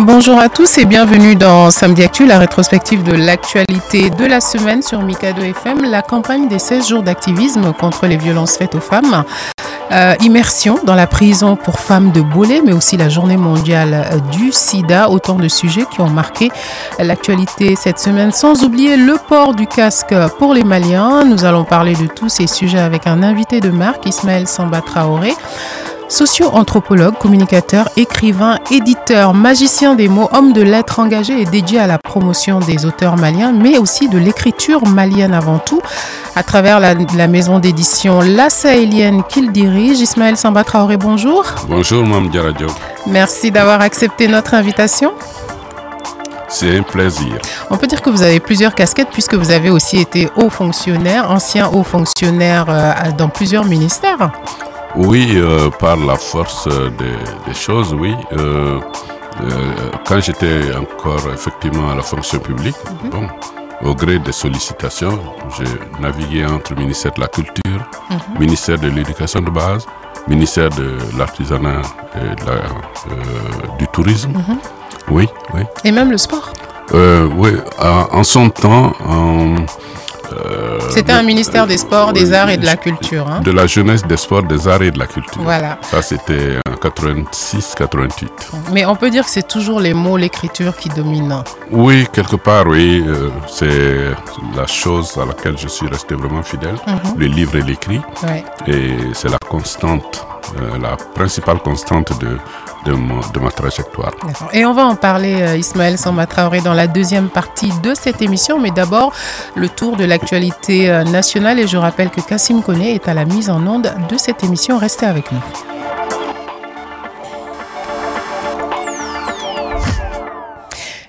Bonjour à tous et bienvenue dans Samedi Actu, la rétrospective de l'actualité de la semaine sur Mikado FM, la campagne des 16 jours d'activisme contre les violences faites aux femmes. Euh, immersion dans la prison pour femmes de Bolé, mais aussi la journée mondiale du sida, autant de sujets qui ont marqué l'actualité cette semaine, sans oublier le port du casque pour les Maliens. Nous allons parler de tous ces sujets avec un invité de marque, Ismaël Samba Traoré. Socio-anthropologue, communicateur, écrivain, éditeur, magicien des mots, homme de lettres engagé et dédié à la promotion des auteurs maliens, mais aussi de l'écriture malienne avant tout, à travers la, la maison d'édition La Sahélienne qu'il dirige. Ismaël Samba Traoré, bonjour. Bonjour, Mme Diaradio. Merci d'avoir accepté notre invitation. C'est un plaisir. On peut dire que vous avez plusieurs casquettes puisque vous avez aussi été haut fonctionnaire, ancien haut fonctionnaire euh, dans plusieurs ministères. Oui, euh, par la force des, des choses, oui. Euh, euh, quand j'étais encore effectivement à la fonction publique, Mhm. bon, au gré des sollicitations, j'ai navigué entre le ministère de la Culture, Mhm. ministère de l'Éducation de base, ministère de l'Artisanat et de la, du Tourisme. Mhm. Oui, oui. Et même le sport. Oui, en, en son temps, en, euh, C'était un ministère des Sports, des Arts et de la Culture. hein. De la jeunesse, des sports, des arts et de la culture. Voilà. Ça, c'était en 86-88. Mais on peut dire que c'est toujours les mots, l'écriture qui dominent. Oui, quelque part, oui. euh, c'est la chose à laquelle je suis resté vraiment fidèle. Mhm. Le livre et l'écrit. Ouais. Et c'est la constante, euh, la principale constante de, de, ma trajectoire. Et on va en parler, euh, Ismaël Samba Traoré, dans la deuxième partie de cette émission. Mais d'abord, le tour de l'actualité euh, nationale. Et je rappelle que Kassim Kone est à la mise en onde de cette émission. Restez avec nous.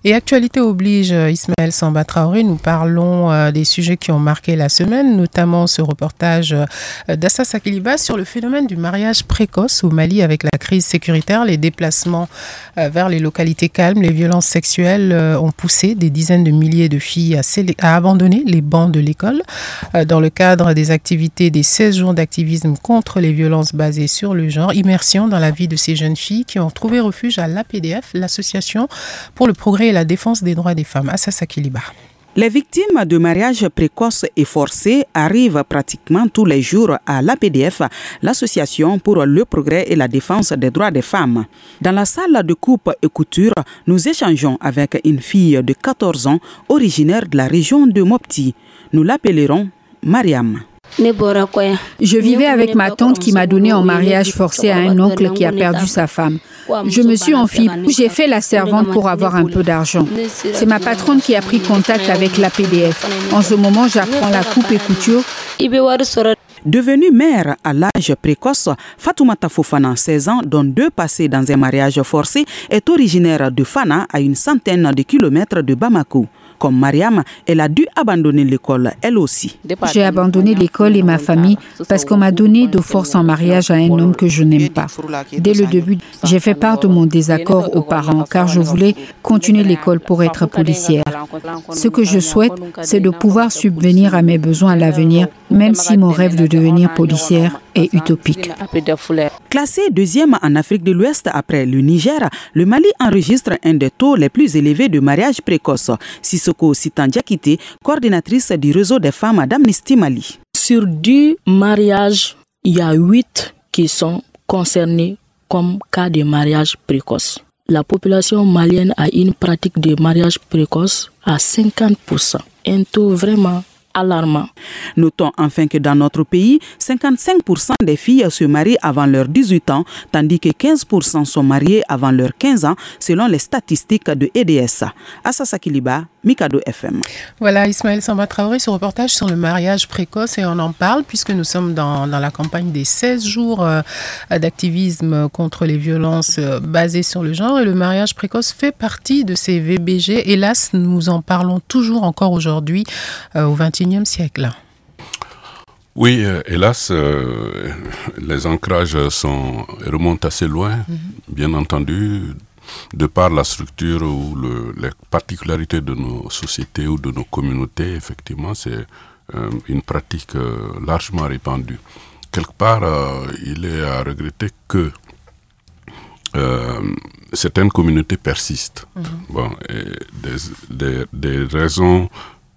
Et actualité oblige, euh, Ismaël Samba Traoré, nous parlons euh, des sujets qui ont marqué la semaine, notamment ce reportage euh, d'Assa Sakiliba sur le phénomène du mariage précoce au Mali avec la crise sécuritaire, les déplacements vers les localités calmes, les violences sexuelles ont poussé des dizaines de milliers de filles à, à abandonner les bancs de l'école. Dans le cadre des activités des 16 jours d'activisme contre les violences basées sur le genre, immersion dans la vie de ces jeunes filles qui ont trouvé refuge à l'APDF, l'association pour le progrès et la défense des droits des femmes, Assa Sakiliba. Les victimes de mariage précoce et forcé arrivent pratiquement tous les jours à l'APDF, l'Association pour le progrès et la défense des droits des femmes. Dans la salle de coupe et couture, nous échangeons avec une fille de 14 ans originaire de la région de Mopti. Nous l'appellerons Mariam. Je vivais avec ma tante qui m'a donné en mariage forcé à un oncle qui a perdu sa femme. Je me suis enfuie. J'ai fait la servante pour avoir un peu d'argent. C'est ma patronne qui a pris contact avec l'APDF. En ce moment, j'apprends la coupe et couture. Devenue mère à l'âge précoce, Fatoumata Fofana, 16 ans, dont deux passés dans un mariage forcé, est originaire de Fana, à une centaine de kilomètres de Bamako. Comme Mariam, elle a dû abandonner l'école, elle aussi. J'ai abandonné l'école et ma famille parce qu'on m'a donné de force en mariage à un homme que je n'aime pas. Dès le début, j'ai fait part de mon désaccord aux parents car je voulais continuer l'école pour être policière. Ce que je souhaite, c'est de pouvoir subvenir à mes besoins à l'avenir, même si mon rêve de devenir policière est utopique. Classé deuxième en Afrique de l'Ouest après le Niger, le Mali enregistre un des taux les plus élevés de mariage précoce. Sissoko Sitandiakite, coordinatrice du réseau des femmes d'Amnesty Mali. Sur 10 mariages, il y a 8 qui sont concernés comme cas de mariage précoce. La population malienne a une pratique de mariage précoce à 50%. Un taux vraiment Notons enfin que dans notre pays, 55% des filles se marient avant leurs 18 ans, tandis que 15% sont mariées avant leurs 15 ans, selon les statistiques de EDS. Assa Sakiliba, Mikado FM. Voilà, Ismaël Samba Traoré, ce reportage sur le mariage précoce et on en parle puisque nous sommes dans, la campagne des 16 jours euh, d'activisme contre les violences euh, basées sur le genre et le mariage précoce fait partie de ces VBG. Hélas, nous en parlons toujours encore aujourd'hui euh, au XXIe siècle. Oui, hélas, les ancrages sont, remontent assez loin, mhm. bien entendu, de par la structure ou le, les particularités de nos sociétés ou de nos communautés, effectivement, c'est euh, une pratique euh, largement répandue. Quelque part, euh, il est à regretter que certaines communautés persistent. Mhm. bon, des, des, raisons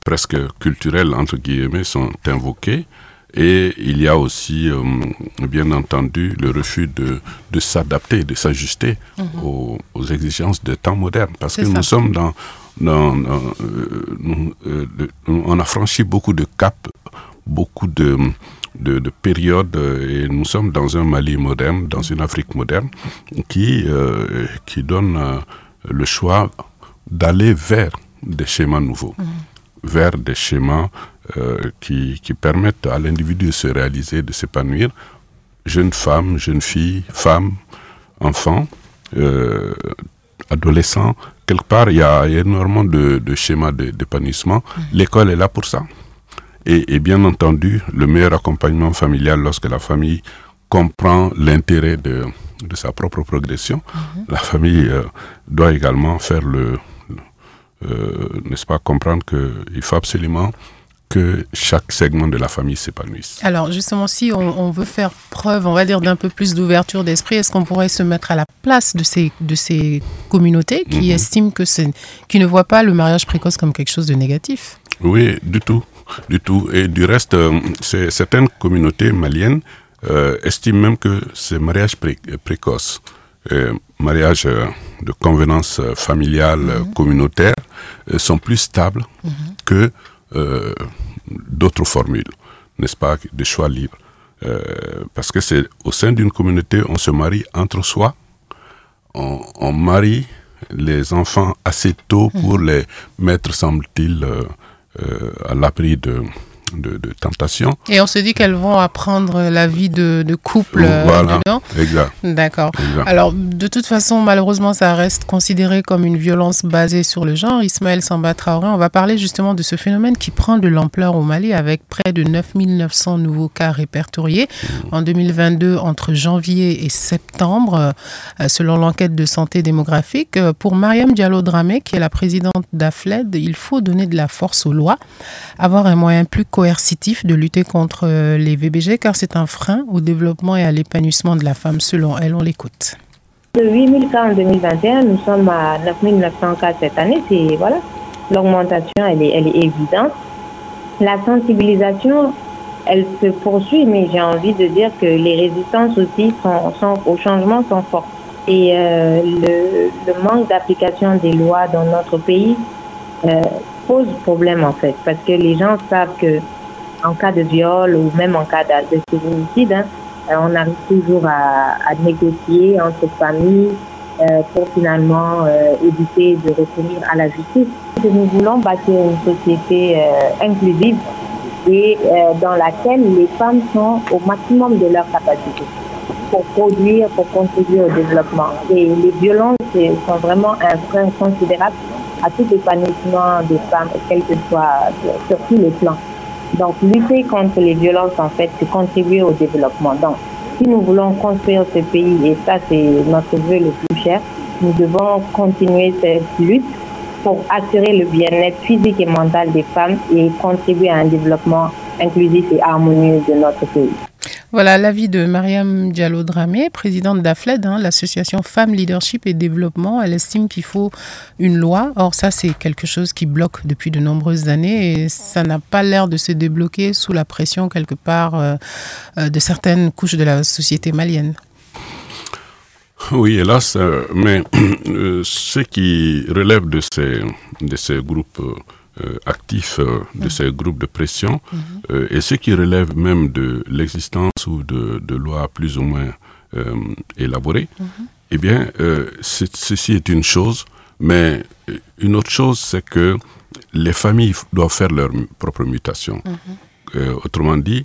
presque culturelles, entre guillemets, sont invoquées. Et il y a aussi, euh, bien entendu, le refus de, de s'adapter, de s'ajuster mhm. aux, aux, exigences des temps modernes. Parce que nous sommes dans... dans, euh, euh, on a franchi beaucoup de caps, beaucoup de, de, de, périodes, et nous sommes dans un Mali moderne, dans une Afrique moderne, qui, qui donne le choix d'aller vers des schémas nouveaux, mhm. Vers des schémas euh, qui, qui, permettent à l'individu de se réaliser, de s'épanouir. Jeune femme, jeune fille, femme, enfant, euh, adolescent, quelque part, il y a énormément de, de schémas d'épanouissement. Mmh. L'école est là pour ça. Et, et, bien entendu, le meilleur accompagnement familial lorsque la famille comprend l'intérêt de, de, sa propre progression, mmh. la famille euh, doit également faire le, n'est-ce pas, comprendre qu'il faut absolument que chaque segment de la famille s'épanouisse. Alors justement, si on, veut faire preuve, on va dire, d'un peu plus d'ouverture d'esprit, est-ce qu'on pourrait se mettre à la place de ces, de ces communautés qui mhm. estiment que c'est, qui ne voient pas le mariage précoce comme quelque chose de négatif? Oui, du tout, du tout. Et du reste, euh, certaines communautés maliennes euh, estiment même que ces mariages précoces, euh, mariages de convenance familiale mhm. communautaire, sont plus stables mhm. que euh, d'autres formules, n'est-ce pas, des choix libres. Euh, parce que c'est au sein d'une communauté, on se marie entre soi, on, marie les enfants assez tôt pour mmh. les mettre, semble-t-il, euh, à l'abri de, de, tentation. Et on se dit qu'elles vont apprendre la vie de, couple euh, voilà, dedans. Exact. D'accord. Alors, de toute façon, malheureusement, ça reste considéré comme une violence basée sur le genre. Ismaël Samba Traoré, on va parler justement de ce phénomène qui prend de l'ampleur au Mali avec près de 9900 nouveaux cas répertoriés mmh. en 2022 entre janvier et septembre, euh, selon l'enquête de santé démographique. Euh, pour Mariam Diallo-Dramé, qui est la présidente d'AFLED, il faut donner de la force aux lois, avoir un moyen plus coercitif de lutter contre euh, les VBG car c'est un frein au développement et à l'épanouissement de la femme selon elle. On l'écoute. De 8000 cas en 2021, nous sommes à 9900 cas cette année. C'est voilà, l'augmentation elle est, elle est évidente. La sensibilisation, elle se poursuit, mais j'ai envie de dire que les résistances aussi sont, sont au changement sont fortes. Et euh, le, le, manque d'application des lois dans notre pays euh, pose problème en fait, parce que les gens savent que en cas de viol ou même en cas de, féminicide, hein, euh, on arrive toujours à, négocier entre familles euh, pour finalement euh, éviter de recourir à la justice. Nous voulons bâtir une société inclusive et dans laquelle les femmes sont au maximum de leur capacité pour produire, pour contribuer au développement. Et les violences sont vraiment un frein considérable à tout épanouissement des femmes, quel que soit, sur tous les plans. Donc, lutter contre les violences, en fait, c'est contribuer au développement. Donc, si nous voulons construire ce pays, et ça, c'est notre vœu le plus cher, nous devons continuer cette lutte pour assurer le bien-être physique et mental des femmes et contribuer à un développement inclusif et harmonieux de notre pays. Voilà l'avis de Mariam Diallo Dramé, présidente d'AFLED, hein, l'association Femmes Leadership et Développement. Elle estime qu'il faut une loi. Or, ça, c'est quelque chose qui bloque depuis de nombreuses années et ça n'a pas l'air de se débloquer sous la pression, quelque part, euh, euh, de certaines couches de la société malienne. Oui, hélas, euh, mais ce qui relève de ces, de ces groupes actifs euh, de mm. ces groupes de pression mm-hmm. euh, et ce qui relève même de l'existence ou de, de, lois plus ou moins élaborées, mm-hmm. eh bien, ceci est une chose, mais une autre chose, c'est que les familles doivent faire leur propre mutation. Mhm. autrement dit,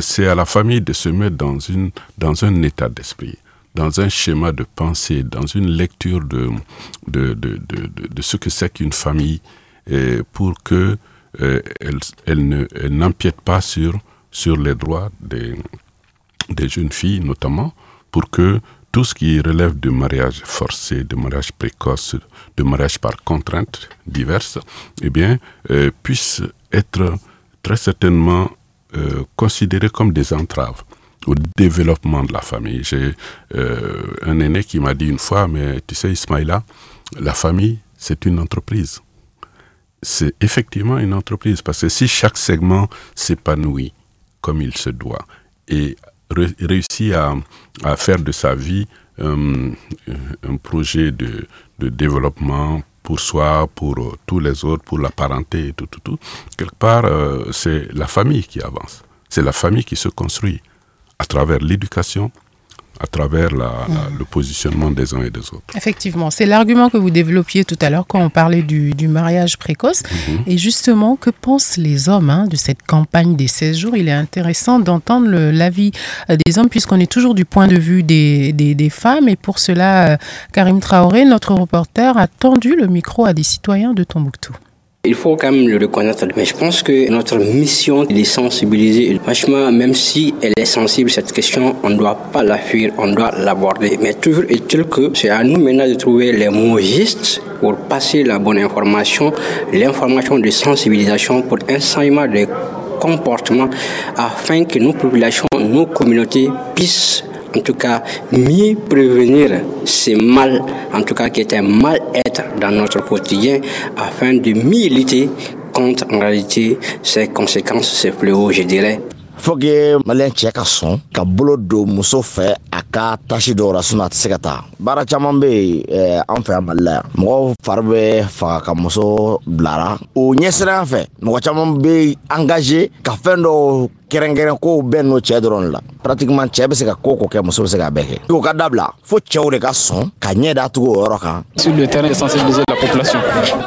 c'est à la famille de se mettre dans, une, dans un état d'esprit dans un schéma de pensée, dans une lecture de, de, de, de, de ce que c'est qu'une famille, pour que euh, elle, elle n'empiète pas sur, sur les droits des, des jeunes filles, notamment, pour que tout ce qui relève de mariage forcé, de mariage précoce, de mariage par contraintes diverses, eh bien, euh, puisse être très certainement euh, considéré comme des entraves au développement de la famille. J'ai euh, un aîné qui m'a dit une fois, mais tu sais Ismaïla, la famille, c'est une entreprise. C'est effectivement une entreprise, parce que si chaque segment s'épanouit comme il se doit et réussit à, faire de sa vie euh, un projet de, développement pour soi, pour euh, tous les autres, pour la parenté et tout, tout, tout, quelque part, c'est la famille qui avance. C'est la famille qui se construit à travers l'éducation, à travers la, mm. le positionnement des uns et des autres. Effectivement, c'est l'argument que vous développiez tout à l'heure quand on parlait du, du mariage précoce. Mm-hmm. Et justement, que pensent les hommes hein, de cette campagne des 16 jours? Il est intéressant d'entendre l'avis euh, des hommes puisqu'on est toujours du point de vue des, des, des femmes. Et pour cela, euh, Karim Traoré, notre reporter, a tendu le micro à des citoyens de Tombouctou. Il faut quand même le reconnaître, mais je pense que notre mission est de sensibiliser. Même si elle est sensible, cette question, on ne doit pas la fuir, on doit l'aborder. Mais toujours est-il que c'est à nous maintenant de trouver les mots justes pour passer la bonne information, l'information de sensibilisation pour enseignement des comportements afin que nos populations, nos communautés puissent en tout cas mieux prévenir ces mal, en tout cas qui est un mal-être dans notre quotidien, afin de mieux lutter contre en réalité ces conséquences, ces fléaux, je dirais. fo que maliyɛn cɛ ka sɔn ka bolo don muso fɛ a ka tasi dɔw la sinɔ a tɛ se ka taa. Baara caman be yen an fɛ yan mali la yan. Mɔgɔw fari bɛ faga ka muso bilara. O ɲɛsiran fɛ mɔgɔ caman be engage ka dɔw kɛrɛnkɛrɛn kow bɛɛ n'o cɛɛ dɔrɔn la. Pratiquement cɛɛ be se ka ko ko kɛ muso be se k'a bɛɛ kɛ. O ka dabila fo de ka sɔn ka ɲɛ da tugu o yɔrɔ kan. Sur le terrain sensibiliser la population.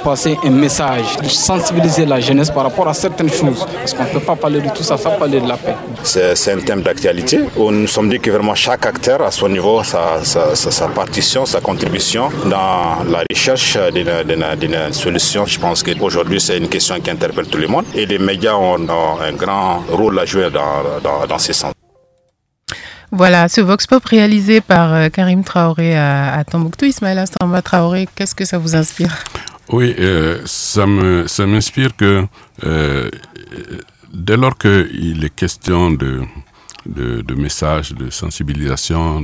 Passer un message sensibiliser la jeunesse par rapport à certaines choses. Parce qu'on ne peut pas parler de tout ça sans parler de la paix. C'est un thème d'actualité. Où nous sommes dit que vraiment chaque acteur à son niveau sa, sa, sa, sa partition sa contribution dans la recherche d'une solution. Je pense qu'aujourd'hui c'est une question qui interpelle tout le monde. Et les médias ont, ont un grand rôle à jouer dans, dans, dans ces sens. Voilà, ce Vox Pop réalisé par euh, Karim Traoré à, à Tombouctou. Ismaël Samba Traoré, qu'est-ce que ça vous inspire? Oui, euh, ça m'inspire ça que euh, dès lors qu'il est question de, de, de messages, de sensibilisation,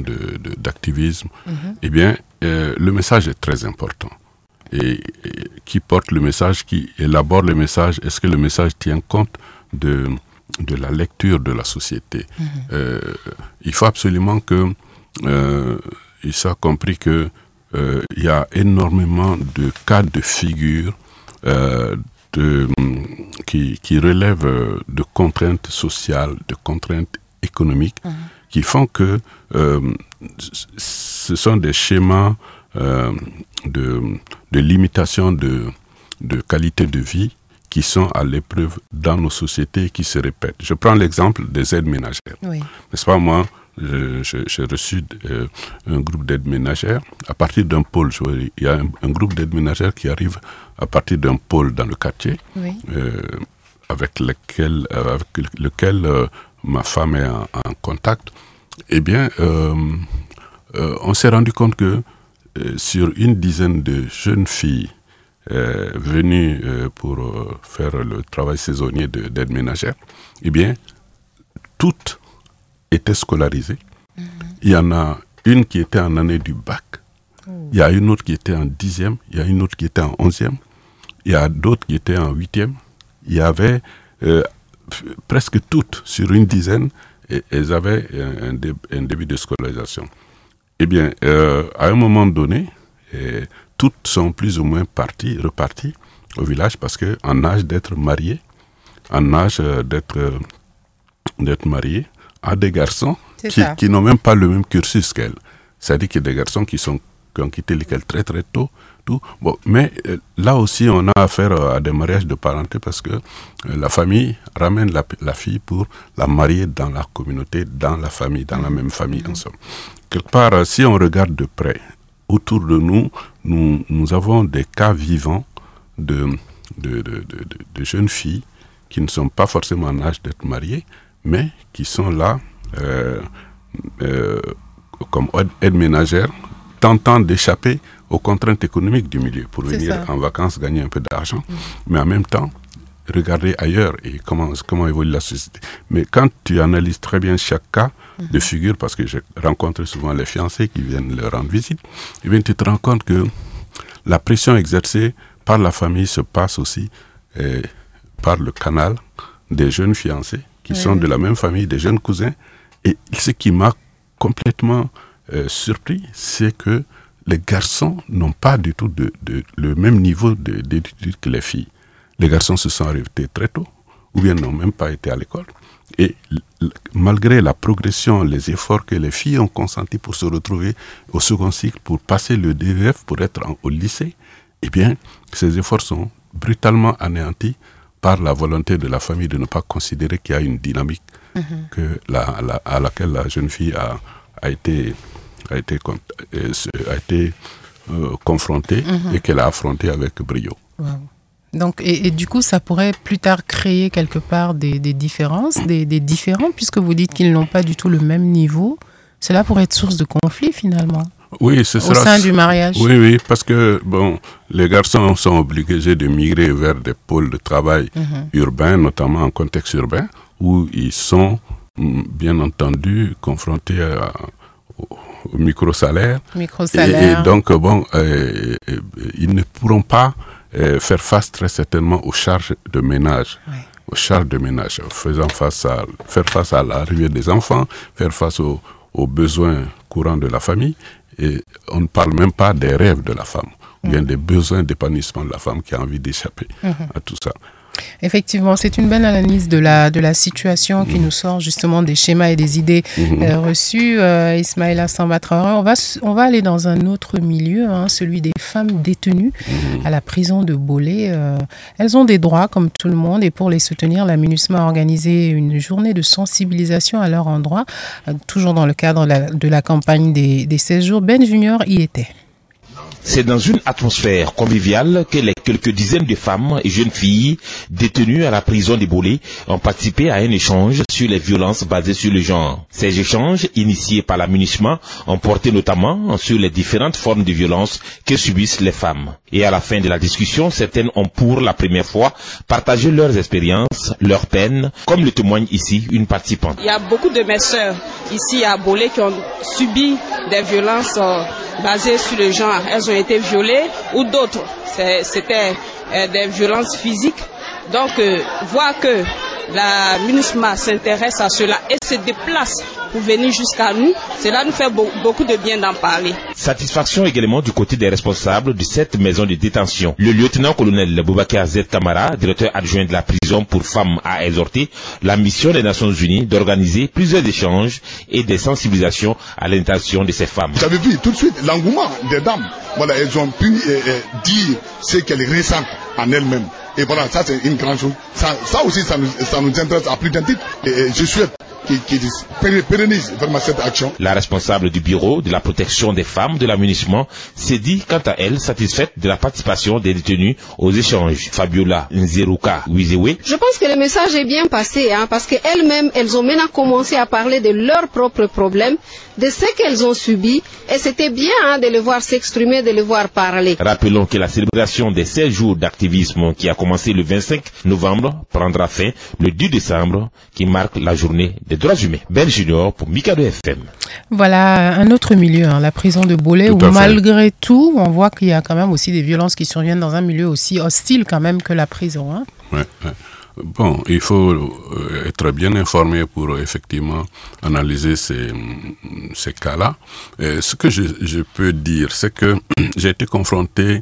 d'activisme, de, de, mm -hmm. eh bien, euh, le message est très important. Et, et, qui porte le message, qui élabore le message, est-ce que le message tient compte de de la lecture de la société. Mmh. Euh, il faut absolument que euh, il soit compris que euh, il y a énormément de cas de figure euh, de, qui, qui relèvent de contraintes sociales, de contraintes économiques, mmh. qui font que euh, ce sont des schémas euh, de, de limitation de, de qualité de vie qui sont à l'épreuve dans nos sociétés et qui se répètent. Je prends l'exemple des aides ménagères. Oui. N'est-ce pas, moi, j'ai reçu euh, un groupe d'aides ménagères à partir d'un pôle. Je, il y a un, un groupe d'aides ménagères qui arrive à partir d'un pôle dans le quartier, oui. euh, avec lequel, euh, avec lequel ma femme est en, en contact. Eh bien, on s'est rendu compte que sur une dizaine de jeunes filles euh, venus euh, pour euh, faire le travail saisonnier d'aide ménagère, eh bien, toutes étaient scolarisées. Mm -hmm. Il y en a une qui était en année du bac, oh. il y a une autre qui était en dixième, il y a une autre qui était en onzième, il y a d'autres qui étaient en huitième. Il y avait euh, presque toutes, sur une dizaine, et, elles avaient un, un, dé, un, début de scolarisation. Eh bien, euh, à un moment donné, et, toutes sont plus ou moins parties, reparties au village parce que en âge d'être mariées, en âge d'être d'être mariées, à des garçons qui, qui n'ont même pas le même cursus qu'elles. C'est-à-dire qu'il y a des garçons qui sont qui ont quitté l'école très très tôt. Tout. Bon, mais euh, là aussi, on a affaire à des mariages de parenté parce que euh, la famille ramène la, la, fille pour la marier dans la communauté, dans la famille, dans la même famille ensemble. Quelque part, si on regarde de près, autour de nous, nous, nous avons des cas vivants de, de, de, de, jeunes filles qui ne sont pas forcément en âge d'être mariées, mais qui sont là euh, euh, comme aide ménagère, tentant d'échapper aux contraintes économiques du milieu pour venir en vacances gagner un peu d'argent, mm. mais en même temps regarder ailleurs et comment, comment évolue la société. Mais quand tu analyses très bien chaque cas de mm-hmm. figure, parce que je rencontre souvent les fiancés qui viennent leur rendre visite, et eh bien, tu te rends compte que la pression exercée par la famille se passe aussi eh, par le canal des jeunes fiancés qui sont de la même famille, des jeunes cousins. Et ce qui m'a complètement euh, surpris, c'est que les garçons n'ont pas du tout de, le même niveau d'études que les filles. Les garçons se sont arrêtés très tôt, ou bien n'ont même pas été à l'école. Et malgré la progression, les efforts que les filles ont consentis pour se retrouver au second cycle, pour passer le DVF, pour être au lycée, eh bien, ces efforts sont brutalement anéantis par la volonté de la famille de ne pas considérer qu'il y a une dynamique mhm. que la, à laquelle la jeune fille a, a été, a été, a été euh, confrontée et qu'elle a affrontée avec brio. Donc, et, du coup, ça pourrait plus tard créer quelque part des, des différences, des, des, différents, puisque vous dites qu'ils n'ont pas du tout le même niveau. Cela pourrait être source de conflit finalement. Oui, ce sera. Au sein du mariage. Oui, oui, parce que, bon, les garçons sont obligés de migrer vers des pôles de travail mhm. urbains, notamment en contexte urbain, où ils sont, mm, bien entendu, confrontés au, micro-salaire. Micro-salaire. Et, donc, bon, euh, euh, ils ne pourront pas euh, faire face très certainement aux charges de ménage. aux charges de ménage, faisant face à, faire face à l'arrivée des enfants, faire face aux, aux besoins courants de la famille et on ne parle même pas des rêves de la femme, ou bien des besoins d'épanouissement de la femme qui a envie d'échapper mhm. à tout ça. Effectivement, c'est une belle analyse de la, de la situation qui mhm. nous sort justement des schémas et des idées mhm. euh, reçues. Euh, Ismaïla Sambatraora, on va, on va aller dans un autre milieu, hein, celui des femmes détenues à la prison de Bolé. Euh, elles ont des droits comme tout le monde et pour les soutenir, la MINUSMA a organisé une journée de sensibilisation à leur endroit, toujours dans le cadre de la, campagne des, des 16 jours. Ben Junior y était. C'est dans une atmosphère conviviale que les quelques dizaines de femmes et jeunes filles détenues à la prison de Bolé ont participé à un échange sur les violences basées sur le genre. Ces échanges, initiés par l'amunissement, ont porté notamment sur les différentes formes de violence que subissent les femmes. Et à la fin de la discussion, certaines ont pour la première fois partagé leurs expériences, leurs peines, comme le témoigne ici une participante. Il y a beaucoup de mes sœurs ici à Bolé qui ont subi des violences euh, basées sur le genre. Ont été violées ou d'autres. C'était des violences physiques. Donc, euh, voir que la MINUSMA s'intéresse à cela et se déplace pour venir jusqu'à nous, cela nous fait beaucoup de bien d'en parler. Satisfaction également du côté des responsables de cette maison de détention. Le lieutenant-colonel Boubacar Z Tamara, directeur adjoint de la prison pour femmes, a exhorté la mission des Nations Unies d'organiser plusieurs échanges et des sensibilisations à l'intention de ces femmes. Vous avez vu tout de suite l'engouement des dames. Voilà, elles ont pu euh, euh, dire ce qu'elles ressentent en elles-mêmes. Et voilà, ça c'est une grande chose. Ça, aussi, ça nous, ça nous intéresse à plus d'un titre. Et, je souhaite qui, pérennise vraiment cette action. La responsable du bureau de la protection des femmes de l'amunissement s'est dit quant à elle satisfaite de la participation des détenus aux échanges. Fabiola Nzeruka Wizewe. Je pense que le message est bien passé hein, parce qu'elles-mêmes, elles ont maintenant commencé à parler de leurs propres problèmes, de ce qu'elles ont subi et c'était bien hein, de les voir s'exprimer, de les voir parler. Rappelons que la célébration des 16 jours d'activisme qui a commencé le 25 novembre prendra fin le 10 décembre qui marque la journée des droits humains. Ben Junior pour Mikado FM. Voilà un autre milieu, hein, la prison de Bolet, où malgré tout, on voit qu'il y a quand même aussi des violences qui surviennent dans un milieu aussi hostile quand même que la prison. Hein. Bon, il faut euh, être bien informé pour effectivement analyser ces, ces cas-là. Ce que je, je, peux dire, c'est que j'ai été confronté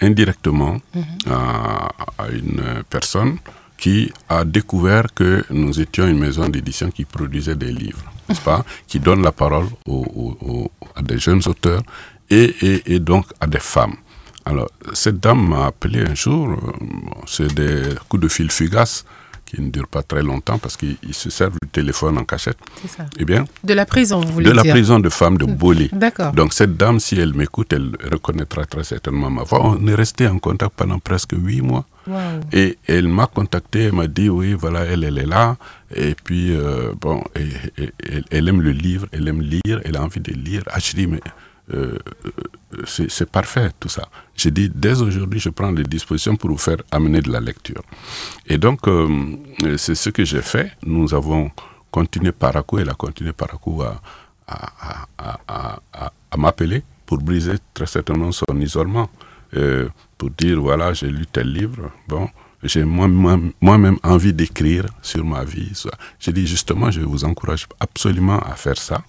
indirectement mhm. à, à, une personne qui a découvert que nous étions une maison d'édition qui produisait des livres, n'est-ce pas, qui donne la parole aux, aux, à des jeunes auteurs et, et, donc à des femmes. Alors, cette dame m'a appelé un jour, euh, c'est des coups de fil fugaces qui ne durent pas très longtemps parce qu'ils se servent du téléphone en cachette. C'est ça. Eh bien, De la prison, vous voulez de la dire prison de femmes de Bolé. D'accord. Donc cette dame, si elle m'écoute, elle reconnaîtra très certainement ma voix. On est resté en contact pendant presque huit mois. Wow. Et elle m'a contacté, elle m'a dit oui, voilà, elle, elle est là. Et puis, euh, bon, et- et- et- elle aime le livre, elle aime lire, elle a envie de lire. Ah, je dis, mais euh, euh, c'est parfait tout ça. J'ai dit, dès aujourd'hui, je prends les dispositions pour vous faire amener de la lecture. Et donc, euh, c'est ce que j'ai fait. Nous avons continué par à coup, elle a continué par à coup à, à, à, à, à- à m'appeler pour briser très certainement son isolement. Euh, pour dire, voilà, j'ai lu tel livre, bon, j'ai moi- moi- moi-même envie d'écrire sur ma vie. J'ai dit, justement, je vous encourage absolument à faire ça.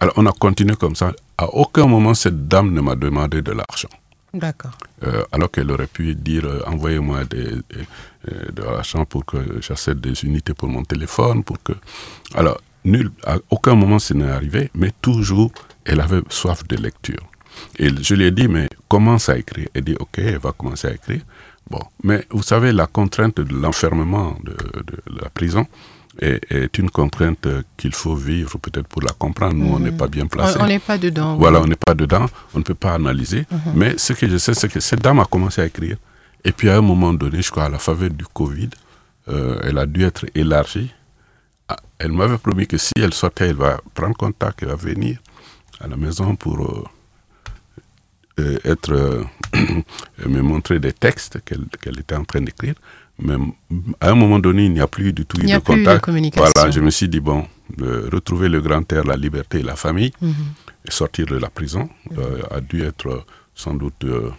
Alors, on a continué comme ça. À aucun moment, cette dame ne m'a demandé de l'argent. D'accord. Euh, alors qu'elle aurait pu dire euh, envoyez-moi euh, de l'argent pour que j'achète des unités pour mon téléphone, pour que. Alors, nul, à aucun moment ce n'est arrivé, mais toujours elle avait soif de lecture. Et je lui ai dit mais commence à écrire? Elle dit ok, elle va commencer à écrire. Bon, mais vous savez la contrainte de l'enfermement de, de la prison est, est une contrainte qu'il faut vivre peut-être pour la comprendre. Nous, on n'est pas bien placé. On- n'est pas dedans, Voilà, oui. on n'est pas dedans, on ne peut pas analyser. Mhm. Mais ce que je sais, c'est que cette dame a commencé à écrire. Et puis à un moment donné, je crois à la faveur du Covid, euh, elle a dû être élargie. Ah, Elle m'avait promis que si elle sortait, elle va prendre contact, elle va venir à la maison pour euh, euh, être, euh, me montrer des textes qu'elle qu'elle était en train d'écrire. Mais à un moment donné, il n'y a plus du tout Il eu de plus de contact. communication. Voilà, je me suis dit, bon, retrouver le grand air, la liberté et la famille, Mhm. et sortir de la prison, euh, a dû être euh, sans doute euh,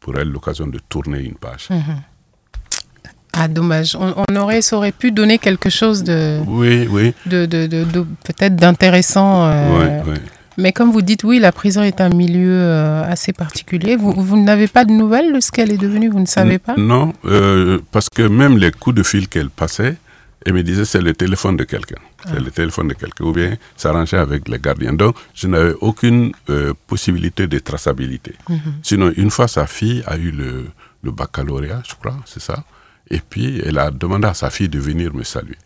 pour elle l'occasion de tourner une page. Mhm. Ah, dommage. On, on aurait, ça aurait pu donner quelque chose de, Oui, oui. de, de, de- de- peut-être d'intéressant. euh, Ouais, ouais. Mais comme vous dites, oui, la prison est un milieu euh, assez particulier. Vous, vous n'avez pas de nouvelles de ce qu'elle est devenue? Vous ne savez pas? Non, euh, parce que même les coups de fil qu'elle passait, elle me disait c'est le téléphone de quelqu'un. C'est Ah. le téléphone de quelqu'un. Ou bien s'arrangeait avec les gardiens. Donc, je n'avais aucune euh, possibilité de traçabilité. Mhm. Sinon, une fois, sa fille a eu le, le baccalauréat, je crois, c'est ça. Et puis, elle a demandé à sa fille de venir me saluer.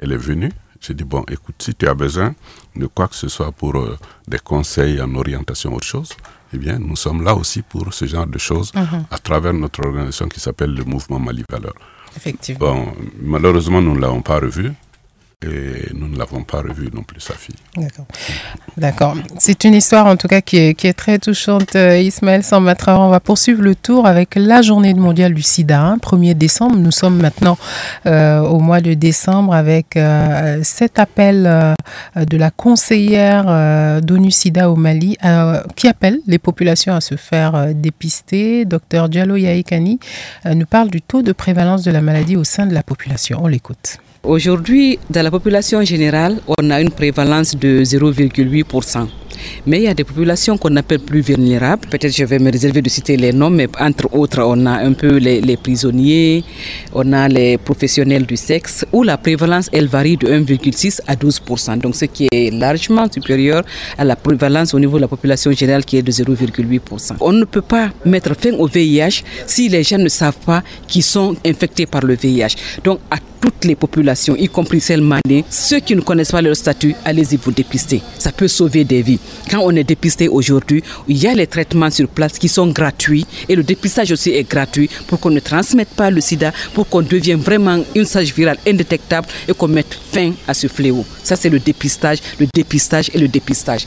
Elle est venue. J'ai dit, bon, écoute, si tu as besoin de quoi que ce soit pour euh, des conseils en orientation, autre chose, eh bien, nous sommes là aussi pour ce genre de choses Mhm. à travers notre organisation qui s'appelle le Mouvement Mali Valeur. Effectivement. Bon, malheureusement, nous ne l'avons pas revu et nous ne l'avons pas revu non plus, sa fille. D'accord. D'accord. C'est une histoire en tout cas qui est, très touchante. Euh, Ismaël Sambatra, on va poursuivre le tour avec la journée mondiale du sida, hein, 1er décembre. Nous sommes maintenant euh, au mois de décembre avec euh, cet appel de la conseillère d'ONU SIDA au Mali qui appelle les populations à se faire dépister. Docteur Diallo Yaikani euh, nous parle du taux de prévalence de la maladie au sein de la population. On l'écoute. Aujourd'hui, dans la population générale, on a une prévalence de 0,8%. Mais il y a des populations qu'on appelle plus vulnérables. Peut-être je vais me réserver de citer les noms, mais entre autres, on a un peu les, prisonniers, on a les professionnels du sexe, où la prévalence, elle varie de 1,6 à 12%. Donc, ce qui est largement supérieur à la prévalence au niveau de la population générale qui est de 0,8%. On ne peut pas mettre fin au VIH si les gens ne savent pas qu'ils sont infectés par le VIH. Donc, à toutes les populations, y compris celles malines, ceux qui ne connaissent pas leur statut, allez-y vous dépister. Ça peut sauver des vies. Quand on est dépisté aujourd'hui, il y a les traitements sur place qui sont gratuits et le dépistage aussi est gratuit pour qu'on ne transmette pas le sida, pour qu'on devienne vraiment une sage virale indétectable et qu'on mette fin à ce fléau. Ça, c'est le dépistage, le dépistage et le dépistage.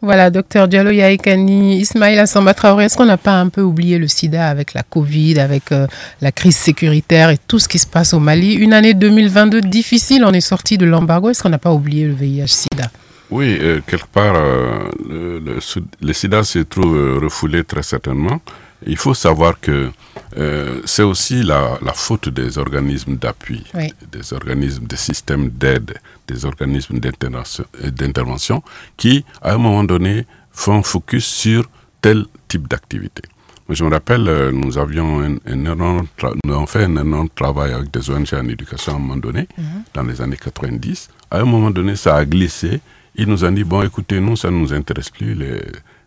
Voilà, docteur Diallo Yaikani, Ismaël Assamba Traoré, est-ce qu'on n'a pas un peu oublié le sida avec la Covid, avec euh, la crise sécuritaire et tout ce qui se passe au Mali? Une année 2022 difficile, on est sorti de l'embargo, est-ce qu'on n'a pas oublié le VIH-Sida Oui, euh, quelque part, euh, le, le, le sida se trouve euh, refoulé très certainement. Il faut savoir que euh, c'est aussi la, la, faute des organismes d'appui, oui. des organismes, des systèmes d'aide, des organismes d'intervention qui, à un moment donné, font focus sur tel type d'activité. Je me rappelle, nous avions un, un énorme nous avons fait un énorme travail avec des ONG en éducation à un moment donné, mm -hmm. dans les années 90. À un moment donné, ça a glissé. Ils nous ont dit, bon, écoutez, nous, ça ne nous intéresse plus, les,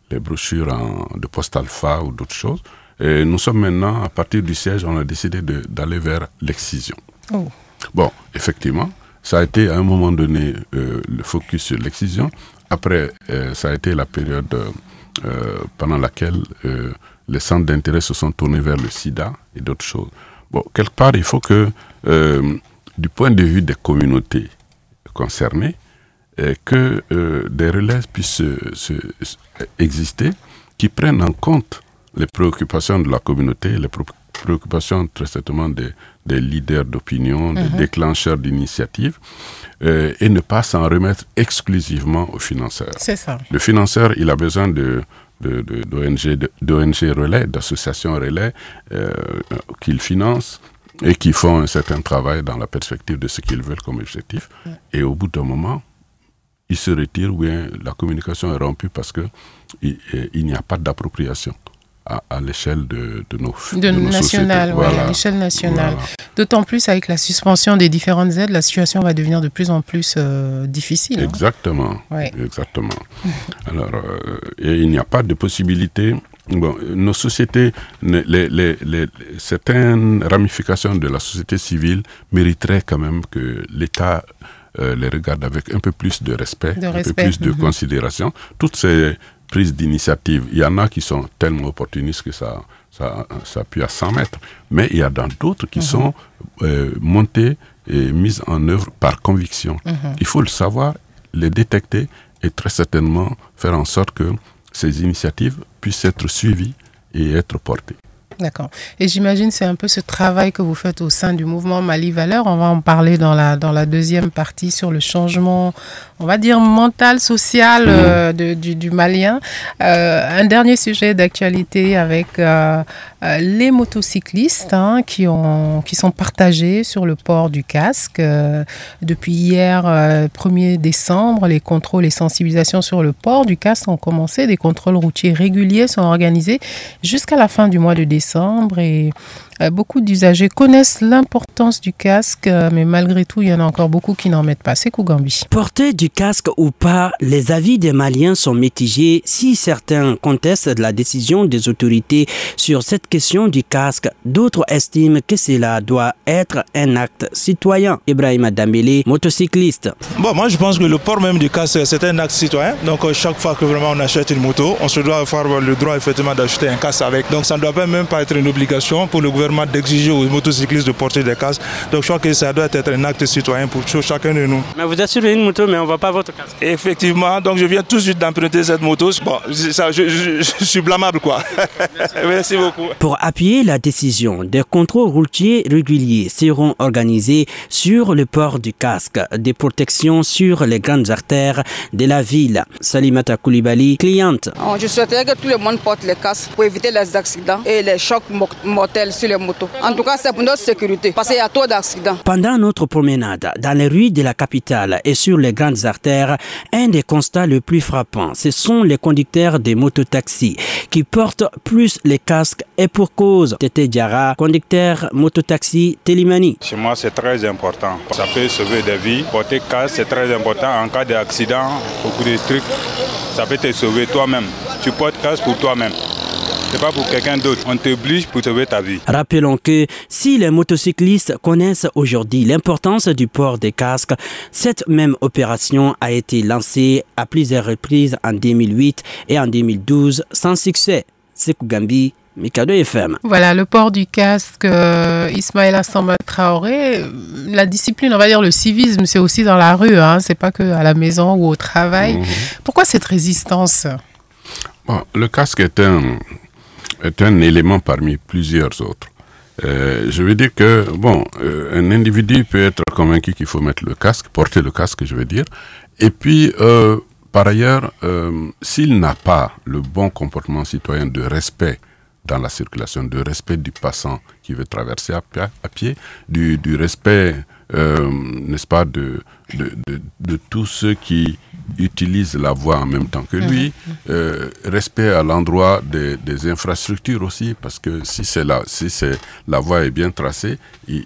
les brochures en, de post alpha ou d'autres choses. Et nous sommes maintenant, à partir du siège, on a décidé d'aller vers l'excision. Oh. Bon, effectivement, ça a été à un moment donné euh, le focus sur l'excision. Après, euh, ça a été la période euh, pendant laquelle les centres d'intérêt se sont tournés vers le sida et d'autres choses. Bon, quelque part, il faut que, du point de vue des communautés concernées, que des relais puissent exister qui prennent en compte les préoccupations de la communauté, les préoccupations très certainement des, des leaders d'opinion, des mhm. déclencheurs d'initiatives, euh, et ne pas s'en remettre exclusivement aux financeurs. C'est ça. Le financeur, il a besoin de d'ONG relais, d'associations relais euh, qu'il finance et qui font un certain travail dans la perspective de ce qu'ils veulent comme objectif. Et au bout d'un moment, ils se retirent ou bien la communication est rompue parce qu'il il, n'y a pas d'appropriation à, l'échelle de, de, nos, de, de nationales, à l'échelle nationale. D'autant plus avec la suspension des différentes aides, la situation va devenir de plus en plus euh, difficile. Hein. Exactement. Exactement. Alors, euh, et il n'y a pas de possibilité. Bon, nos sociétés, les, les, les, certaines ramifications de la société civile mériteraient quand même que l'État euh, les regarde avec un peu plus de respect, un peu plus de mhm. considération. Toutes ces prise d'initiative. Il y en a qui sont tellement opportunistes que ça, ça, ça appuie à 100 mètres. Mais il y a d'autres qui mhm. sont euh, montées et mises en œuvre par conviction. Mhm. Il faut le savoir, les détecter et très certainement faire en sorte que ces initiatives puissent être suivies et être portées. D'accord. Et j'imagine c'est un peu ce travail que vous faites au sein du mouvement Mali Valeur. On va en parler dans la, dans la deuxième partie sur le changement, on va dire, mental, social euh, du, du, Malien. Euh, un dernier sujet d'actualité avec euh, les motocyclistes hein, qui, ont, qui sont partagés sur le port du casque. depuis hier, 1er décembre, les contrôles et sensibilisations sur le port du casque ont commencé. Des contrôles routiers réguliers sont organisés jusqu'à la fin du mois de décembre et beaucoup d'usagers connaissent l'importance du casque, euh, mais malgré tout, il y en a encore beaucoup qui n'en mettent pas. C'est Kougambi. Porter du casque ou pas, les avis des Maliens sont mitigés. Si certains contestent la décision des autorités sur cette question du casque, d'autres estiment que cela doit être un acte citoyen. Ibrahim Adambele, motocycliste. Bon, moi je pense que le port même du casque, c'est un acte citoyen. Donc euh, chaque fois que vraiment on achète une moto, on se doit avoir le droit effectivement d'acheter un casque avec. Donc ça ne doit pas même pas être une obligation pour le gouvernement d'exiger aux motocyclistes de porter des casques. Donc je crois que ça doit être un acte citoyen pour chacun de nous. Mais vous êtes sur une moto, mais on ne voit pas votre casque. Effectivement, donc je viens tout de suite d'emprunter cette moto. Bon, ça, je, suis blâmable quoi. Merci. beaucoup. Pour appuyer la décision, des contrôles routiers réguliers seront organisés sur le port du casque, des protections sur les grandes artères de la ville. Salimata Koulibaly, cliente. Je souhaiterais que tout le monde porte les casques pour éviter les accidents et les chocs mortels sur en tout cas, c'est pour notre sécurité, parce qu'il y a trop d'accidents. Pendant notre promenade dans les rues de la capitale et sur les grandes artères, un des constats les plus frappants, ce sont les conducteurs des mototaxis qui portent plus les casques et pour cause. Tété Diara, conducteur mototaxi Télimani. Chez moi, c'est très important. Ça peut sauver des vies. Porter casque, c'est très important en cas d'accident, beaucoup de trucs. Ça peut te sauver toi-même. Tu portes casque pour toi-même. C'est pas pour quelqu'un d'autre. On t'oblige pour sauver ta vie. Rappelons que si les motocyclistes connaissent aujourd'hui l'importance du port des casques, cette même opération a été lancée à plusieurs reprises en 2008 et en 2012 sans succès. C'est Kougambi, Mikado FM. Voilà, le port du casque, euh, Ismaël Assamba Traoré, la discipline, on va dire le civisme, c'est aussi dans la rue, hein, c'est pas que à la maison ou au travail. Mhm. Pourquoi cette résistance? Le casque est un, est un élément parmi plusieurs autres. Euh, je veux dire que, bon, euh, un individu peut être convaincu qu'il faut mettre le casque, porter le casque, je veux dire. Et puis, euh, par ailleurs, s'il n'a pas le bon comportement citoyen de respect dans la circulation, de respect du passant qui veut traverser à, pied, du, respect, n'est-ce pas, de, de, de tous ceux qui utilise la voie en même temps que lui. Euh, respect à l'endroit des, infrastructures aussi, parce que si c'est la, si c'est la voie est bien tracée, il,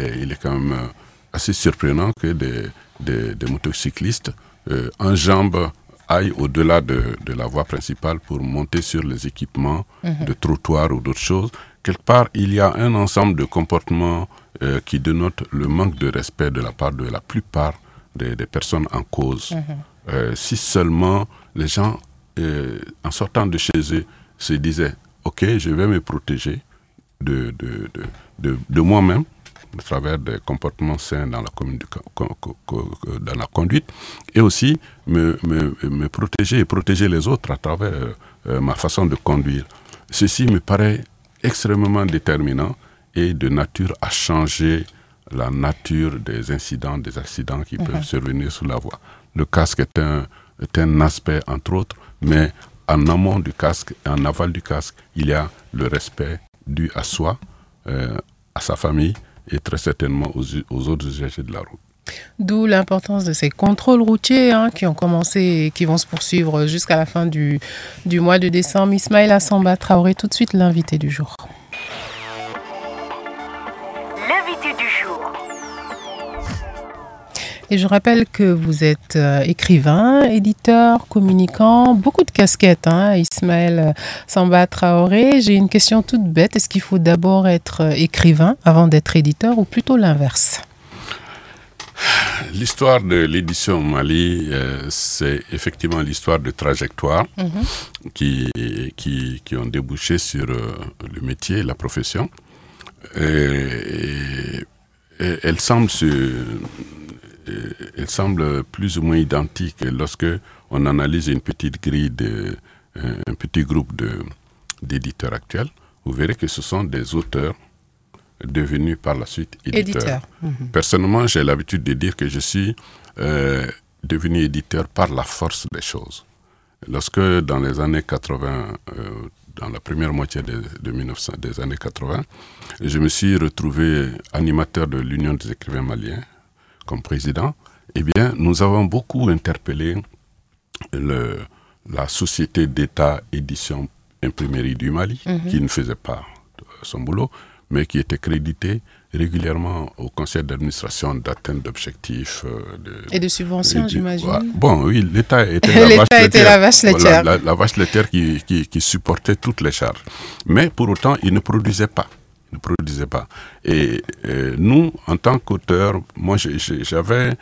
est, il est quand même euh, assez surprenant que des, des, motocyclistes euh, enjambent aille au-delà de, de, la voie principale pour monter sur les équipements Mhm. de trottoirs ou d'autres choses. Quelque part, il y a un ensemble de comportements euh, qui dénotent le manque de respect de la part de la plupart des, des personnes en cause. Mhm. Euh, si seulement les gens, euh, en sortant de chez eux, se disaient, OK, je vais me protéger de, de, de, de, moi-même à travers des comportements sains dans la, dans conduite et aussi me, me, me protéger et protéger les autres à travers euh, ma façon de conduire. Ceci me paraît extrêmement déterminant et de nature à changer la nature des incidents, des accidents qui Mhm. peuvent survenir sur la voie. Le casque est un, est un aspect, entre autres, mais en amont du casque et en aval du casque, il y a le respect dû à soi, euh, à sa famille et très certainement aux, aux autres usagers de la route. D'où l'importance de ces contrôles routiers hein, qui ont commencé et qui vont se poursuivre jusqu'à la fin du, du mois de décembre. Ismaël Assamba Traoré, tout de suite l'invité du jour. L'invité du jour. Et je rappelle que vous êtes euh, écrivain, éditeur, communicant, beaucoup de casquettes, hein, Ismaël Samba Traoré. J'ai une question toute bête. Est-ce qu'il faut d'abord être euh, écrivain avant d'être éditeur ou plutôt l'inverse? L'histoire de l'édition au Mali, euh, c'est effectivement l'histoire de trajectoires Mhm. qui, qui, qui ont débouché sur euh, le métier, la profession. Et, et- et elle semble se, euh, elle semble plus ou moins identique lorsque on analyse une petite grille de un un petit groupe de d'éditeurs actuels. Vous verrez que ce sont des auteurs devenus par la suite éditeurs. Éditeur. Mhm. Personnellement, j'ai l'habitude de dire que je suis euh, devenu éditeur par la force des choses. Lorsque dans les années 80, euh, dans la première moitié de 1900, des années 80, je me suis retrouvé animateur de l'Union des écrivains maliens comme président, eh bien, nous avons beaucoup interpellé le, la société d'État édition imprimerie du Mali, Mhm. qui ne faisait pas son boulot, mais qui était crédité régulièrement au conseil d'administration d'atteinte d'objectifs. euh, Et de subventions, j'imagine. Ouais. Bon, oui, l'État était la vache était la vache Voilà, laitière. la, la vache laitière qui, qui, qui supportait toutes les charges. Mais pour autant, il ne produisait pas. Ne produisait pas. Et euh, nous, en tant qu'auteurs, moi, j'avais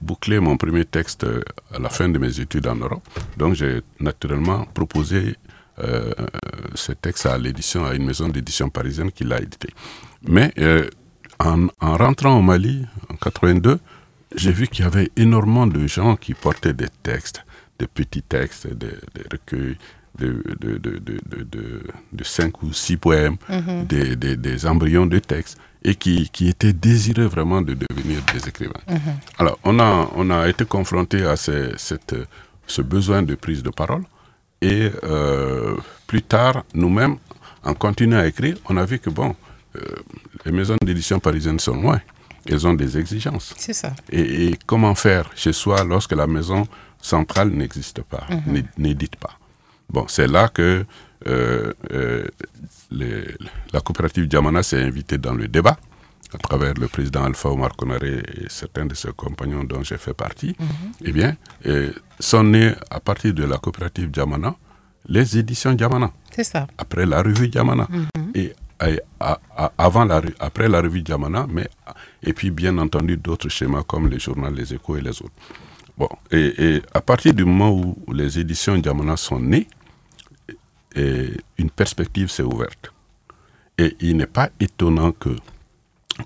bouclé mon premier texte euh, à la fin de mes études en Europe. Donc, j'ai naturellement proposé euh, ce texte à l'édition, à une maison d'édition parisienne qui l'a édité. Mais en, en rentrant au Mali, en 82, j'ai vu qu'il y avait énormément de gens qui portaient des textes, des petits textes, des recueils de, de, de, de, cinq ou six poèmes, Mhm. des, des, des embryons de textes, et qui, qui étaient désireux vraiment de devenir des écrivains. Mhm. Alors, on a, on a été confronté à ce, cette, ce besoin de prise de parole. Et euh, plus tard, nous-mêmes, en continuant à écrire, on a vu que, bon, euh, les maisons d'édition parisiennes sont loin. Elles ont des exigences. C'est ça. Et, et comment faire chez soi lorsque la maison centrale n'existe pas, Mhm. n'é- n'édite pas? Bon, c'est là que euh, euh, les- la coopérative Diamana s'est invitée dans le débat à travers le président Alpha Omar Konaré et certains de ses compagnons dont j'ai fait partie. Mhm. Eh bien, euh, sont nées à partir de la coopérative Diamana les éditions Diamana C'est ça. après la revue Diamana. Mhm. Et, et- à- à- avant la, après la revue Diamana, mais, et puis bien entendu d'autres schémas comme les journaux, les échos et les autres. Bon, et, et à partir du moment où les éditions Diamana sont nées, une perspective s'est ouverte. Et il n'est pas étonnant que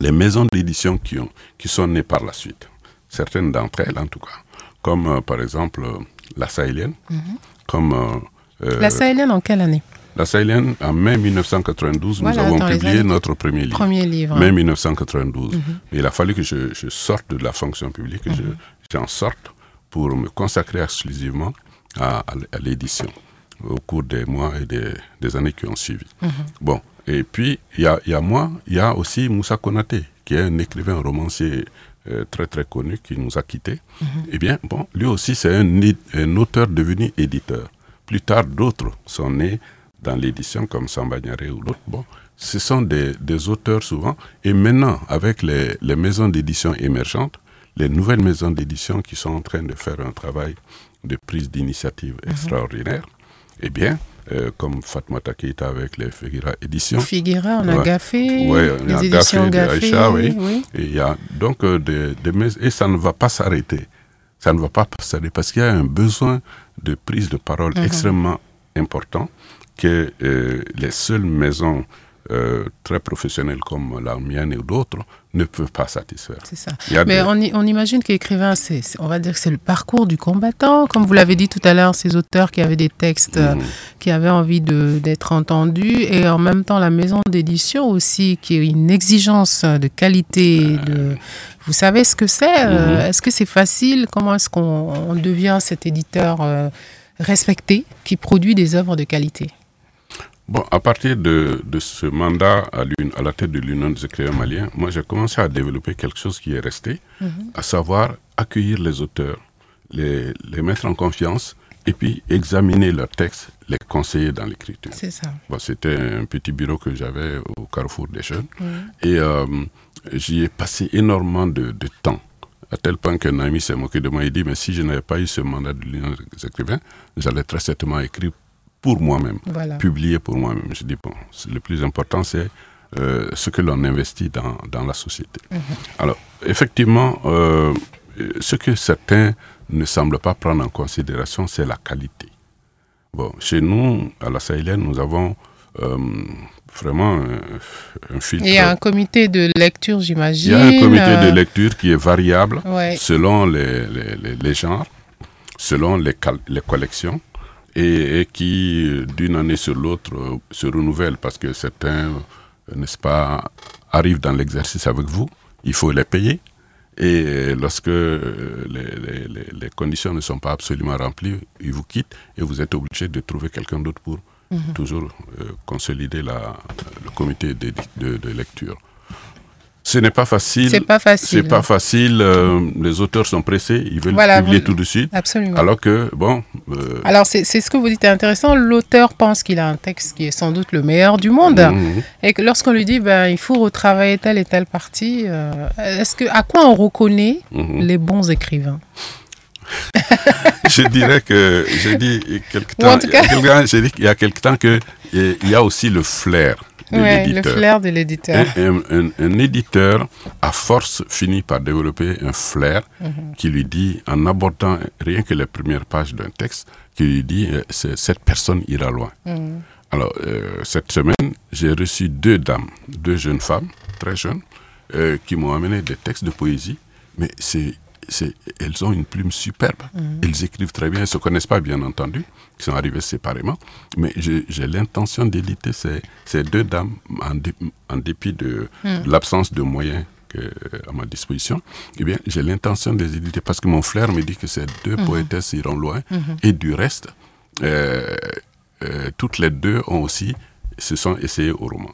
les maisons d'édition qui, ont, qui sont nées par la suite, certaines d'entre elles en tout cas, comme euh, par exemple euh, la Sahélienne, Mhm. comme... euh, La sahélienne en quelle année? La Sahélienne, en mai 1992, Voilà, nous avons publié notre premier livre. Premier livre. Mai 1992. Mhm. Il a fallu que je, je sorte de la fonction publique, que Mhm. j'en sorte pour me consacrer exclusivement à l'édition au cours des mois et des, des années qui ont suivi. Bon, et puis il y a, il y a moi, il y a aussi Moussa Konaté, qui est un écrivain romancier euh, très très connu qui nous a quittés. Mhm. Eh bien, bon, lui aussi c'est un, un auteur devenu éditeur. Plus tard, d'autres sont nés dans l'édition comme Samba Niaré ou d'autres. Bon, ce sont des, des auteurs souvent. Et maintenant, avec les, les maisons d'édition émergentes, les nouvelles maisons d'édition qui sont en train de faire un travail de prise d'initiative Mhm. extraordinaire, eh bien, euh, comme Fatmata Keita avec les Figuera Éditions. Figuera, on a Gaffé, Ouais, on les a éditions Gaffé, de Aïcha, oui. oui. Et il y a donc euh, des, et ça ne va pas s'arrêter. Ça ne va pas s'arrêter parce qu'il y a un besoin de prise de parole Mhm. extrêmement important que euh, les seules maisons euh, très professionnelles comme la mienne et d'autres ne peuvent pas satisfaire. C'est ça. Mais on, imagine qu'écrivain, c'est, c'est- on va dire que c'est le parcours du combattant. Comme vous l'avez dit tout à l'heure, ces auteurs qui avaient des textes euh, qui avaient envie d'être entendus et en même temps la maison d'édition aussi qui a une exigence de qualité. De, vous savez ce que c'est euh, Mhm. Est-ce que c'est facile? Comment est-ce qu'on on devient cet éditeur euh, respecté qui produit des œuvres de qualité? Bon, à partir de, de ce mandat à, la tête de l'Union des écrivains maliens, moi j'ai commencé à développer quelque chose qui est resté, Mhm. à savoir accueillir les auteurs, les, les mettre en confiance et puis examiner leurs textes, les conseiller dans l'écriture. C'est ça. Bon, C'était un petit bureau que j'avais au Carrefour des Jeunes et euh, j'y ai passé énormément de, de temps. À tel point qu'un ami s'est moqué de moi. Il dit Mais si je n'avais pas eu ce mandat de l'Union des écrivains, j'allais très certainement écrire pour moi-même, Voilà. publier pour moi-même. Je dis Bon, le plus important, c'est euh, ce que l'on investit dans, dans la société. Mhm. Alors, effectivement, euh, ce que certains ne semblent pas prendre en considération, c'est la qualité. Bon, chez nous, à la Sahélienne, nous avons euh, vraiment un, un filtre. Il y a un comité de lecture, Il j'imagine. y a un comité de lecture qui est variable Ouais. selon les, les, les- les genres, selon les collections, et, et qui, d'une année sur l'autre, euh, se renouvelle parce que certains, euh, n'est-ce pas, arrivent dans l'exercice avec vous, il faut les payer. Et lorsque euh, les, les- conditions ne sont pas absolument remplies, ils vous quittent et vous êtes obligé de trouver quelqu'un d'autre pour Mhm. toujours euh, consolider la, le comité de, de- de lecture. Ce n'est pas facile. C'est pas facile. C'est pas facile. euh, les auteurs sont pressés, ils veulent Voilà, publier vous- tout de suite. Absolument. Alors que, bon. euh, Alors, c'est ce que vous dites est intéressant. L'auteur pense qu'il a un texte qui est sans doute le meilleur du monde. Mhm. Et que lorsqu'on lui dit, ben, il faut retravailler telle et telle partie, euh, est-ce que, à quoi on reconnaît Mhm. les bons écrivains? Je dirais que j'ai dit quelque temps, tout il y a cas- quelque- j'ai dit qu'il y a quelque temps que il y a aussi le flair Ouais, le flair de l'éditeur. Un, un- un- un éditeur, à force, finit par développer un flair Mhm. qui lui dit, en abordant rien que les premières pages d'un texte, qui lui dit, euh, cette personne ira loin. Mhm. Alors, euh, cette semaine, j'ai reçu deux dames, deux jeunes femmes, très jeunes, euh, qui m'ont amené des textes de poésie, mais c'est, elles ont une plume superbe. Mhm. Elles écrivent très bien, elles ne se connaissent pas, bien entendu, ils sont arrivés séparément, mais j'ai, l'intention d'éditer ces, ces deux dames en, dé- en dépit de, Mhm. de l'absence de moyens que, à ma disposition. Eh bien, j'ai l'intention de les éditer parce que mon frère me dit que ces deux Mhm. poétesses iront loin, Mhm. et du reste, euh, euh, toutes les deux ont aussi se sont essayées au roman.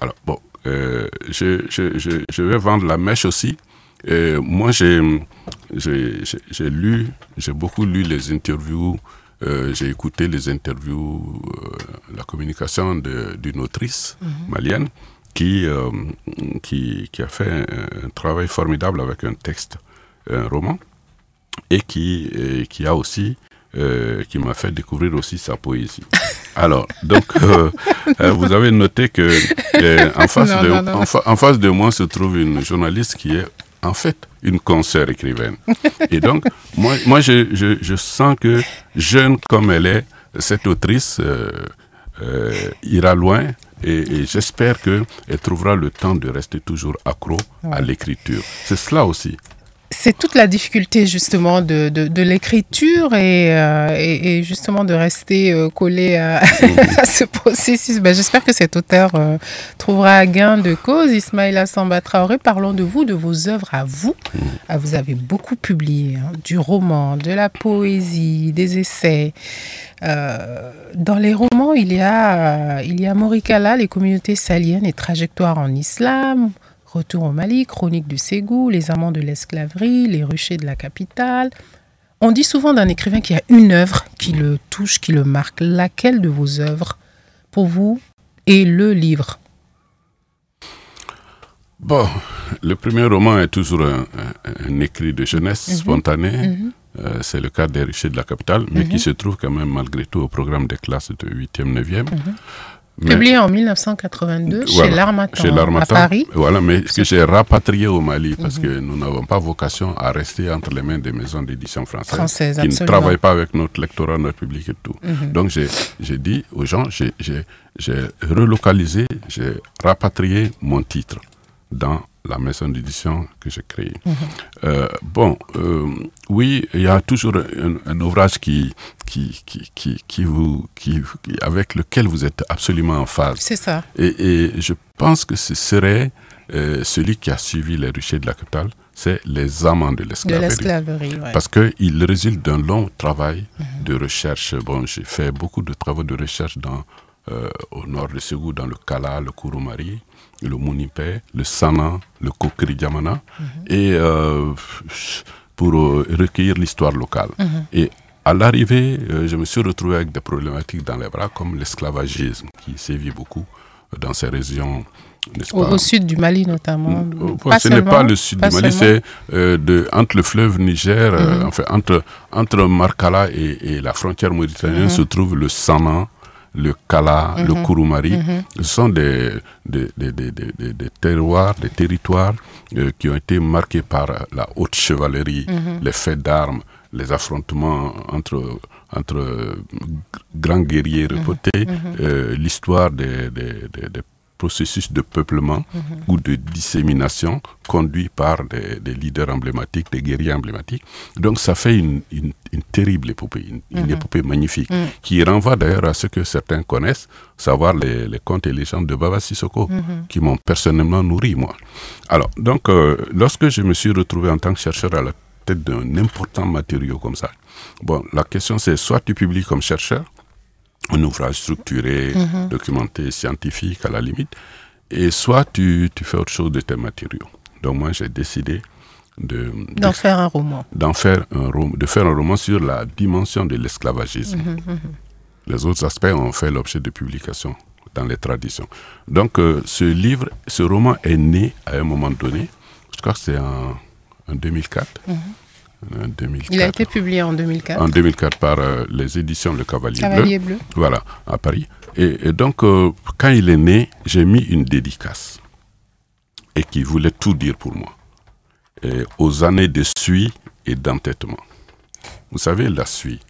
Alors, bon, euh, je, je, je, je vais vendre la mèche aussi. Euh, moi, j'ai lu, j'ai beaucoup lu les interviews, euh, j'ai écouté les interviews, euh, la communication d'une autrice Mhm. malienne qui, euh, qui, qui a fait un, un travail formidable avec un texte, un roman, et qui, et qui a aussi, euh, qui m'a fait découvrir aussi sa poésie. Alors, donc, euh, euh, vous avez noté que en, face Non, de, non, non. En, fa- en face de moi se trouve une journaliste qui est en fait une consoeur écrivaine. Et donc, moi, moi je, je, je sens que jeune comme elle est, cette autrice euh, euh, ira loin et, et j'espère qu'elle trouvera le temps de rester toujours accro à l'écriture. C'est cela aussi. C'est toute la difficulté justement de, de, de l'écriture et, euh, et, et justement de rester euh, collé à, à ce processus. Ben, J'espère que cet auteur euh, trouvera gain de cause. Ismaïla Samba Traoré, parlons de vous, de vos œuvres à vous. Ah, vous avez beaucoup publié, hein, du roman, de la poésie, des essais. Dans les romans, il y a, il y a Morikala, les communautés saliennes et trajectoires en islam, Retour au Mali, Chronique du Ségou, Les amants de l'esclaverie, Les ruchers de la capitale. On dit souvent d'un écrivain qui a une œuvre qui le touche, qui le marque. Laquelle de vos œuvres, pour vous, est le livre? Bon, le premier roman est toujours un, écrit de jeunesse Mhm. spontané. Mhm. Euh, c'est le cas des riches de la capitale, mais Mhm. qui se trouve quand même malgré tout au programme des classes de 8e, 9e. Mais- Publié en 1982 chez l'Armatan chez à Paris. Voilà, mais que j'ai rapatrié au Mali parce Mhm. que nous n'avons pas vocation à rester entre les mains des maisons d'édition françaises, Françaises, qui ne travaillent pas avec notre lectorat, notre public et tout. Mhm. Donc j'ai dit aux gens, j'ai relocalisé, j'ai rapatrié mon titre dans la maison d'édition que j'ai créée. Mhm. Euh, bon, euh, oui, il y a toujours un, un ouvrage qui, qui, qui, qui, qui vous, qui, avec lequel vous êtes absolument en phase. C'est ça. Et, et je pense que ce serait euh, celui qui a suivi les ruchers de la capitale, c'est les amants de l'esclaverie. ouais. Parce qu'il résulte d'un long travail de recherche. Bon, j'ai fait beaucoup de travaux de recherche dans, euh, au nord de Ségou, dans le Kala, le Kurumari, le Munipe, le Sana, le Kokri Diamana, et euh, pour euh, recueillir l'histoire locale. Mhm. Et à l'arrivée, euh, je me suis retrouvé avec des problématiques dans les bras, comme l'esclavagisme, qui sévit beaucoup dans ces régions, Au, pas? au sud du Mali notamment. Pas ce n'est pas le sud pas du Mali, c'est euh, entre le fleuve Niger, euh, Mhm. enfin entre, entre Markala et, et la frontière mauritanienne Mhm. se trouve le Sana, le Kala, le Mhm. Kurumari. Mhm. Ce sont des, des, des, des, terroirs, des territoires euh, qui ont été marqués par la haute chevalerie, Mhm. les faits d'armes, les affrontements entre, entre grands guerriers repotés, euh, l'histoire des processus de peuplement Mhm. ou de dissémination conduit par des, des leaders emblématiques, des guerriers emblématiques. Donc ça fait une, une- une terrible épopée, une, une Mhm. épopée magnifique, Mhm. qui renvoie d'ailleurs à ce que certains connaissent, savoir les, les contes et légendes de Baba Sissoko, qui m'ont personnellement nourri, moi. Alors, donc, euh, lorsque je me suis retrouvé en tant que chercheur à la tête d'un important matériau comme ça, bon, la question c'est soit tu publies comme chercheur, un ouvrage structuré, Mhm. documenté, scientifique à la limite, et soit tu, tu fais autre chose de tes matériaux. Donc moi j'ai décidé de D'en de- faire un roman. d'en faire un roman, de faire un roman sur la dimension de l'esclavagisme. Mhm, mhm. Les autres aspects ont fait l'objet de publications dans les traditions. Donc euh, ce livre, ce roman est né à un moment donné, je crois que c'est en, en 2004. Mhm. En 2004. Il a été publié en 2004. En 2004 par euh, les éditions Le Cavalier, Cavalier Bleu. Voilà, à Paris. Et, et donc, euh, quand il est né, j'ai mis une dédicace. Et qui voulait tout dire pour moi. Et aux années de suie et d'entêtement. Vous savez, la suie.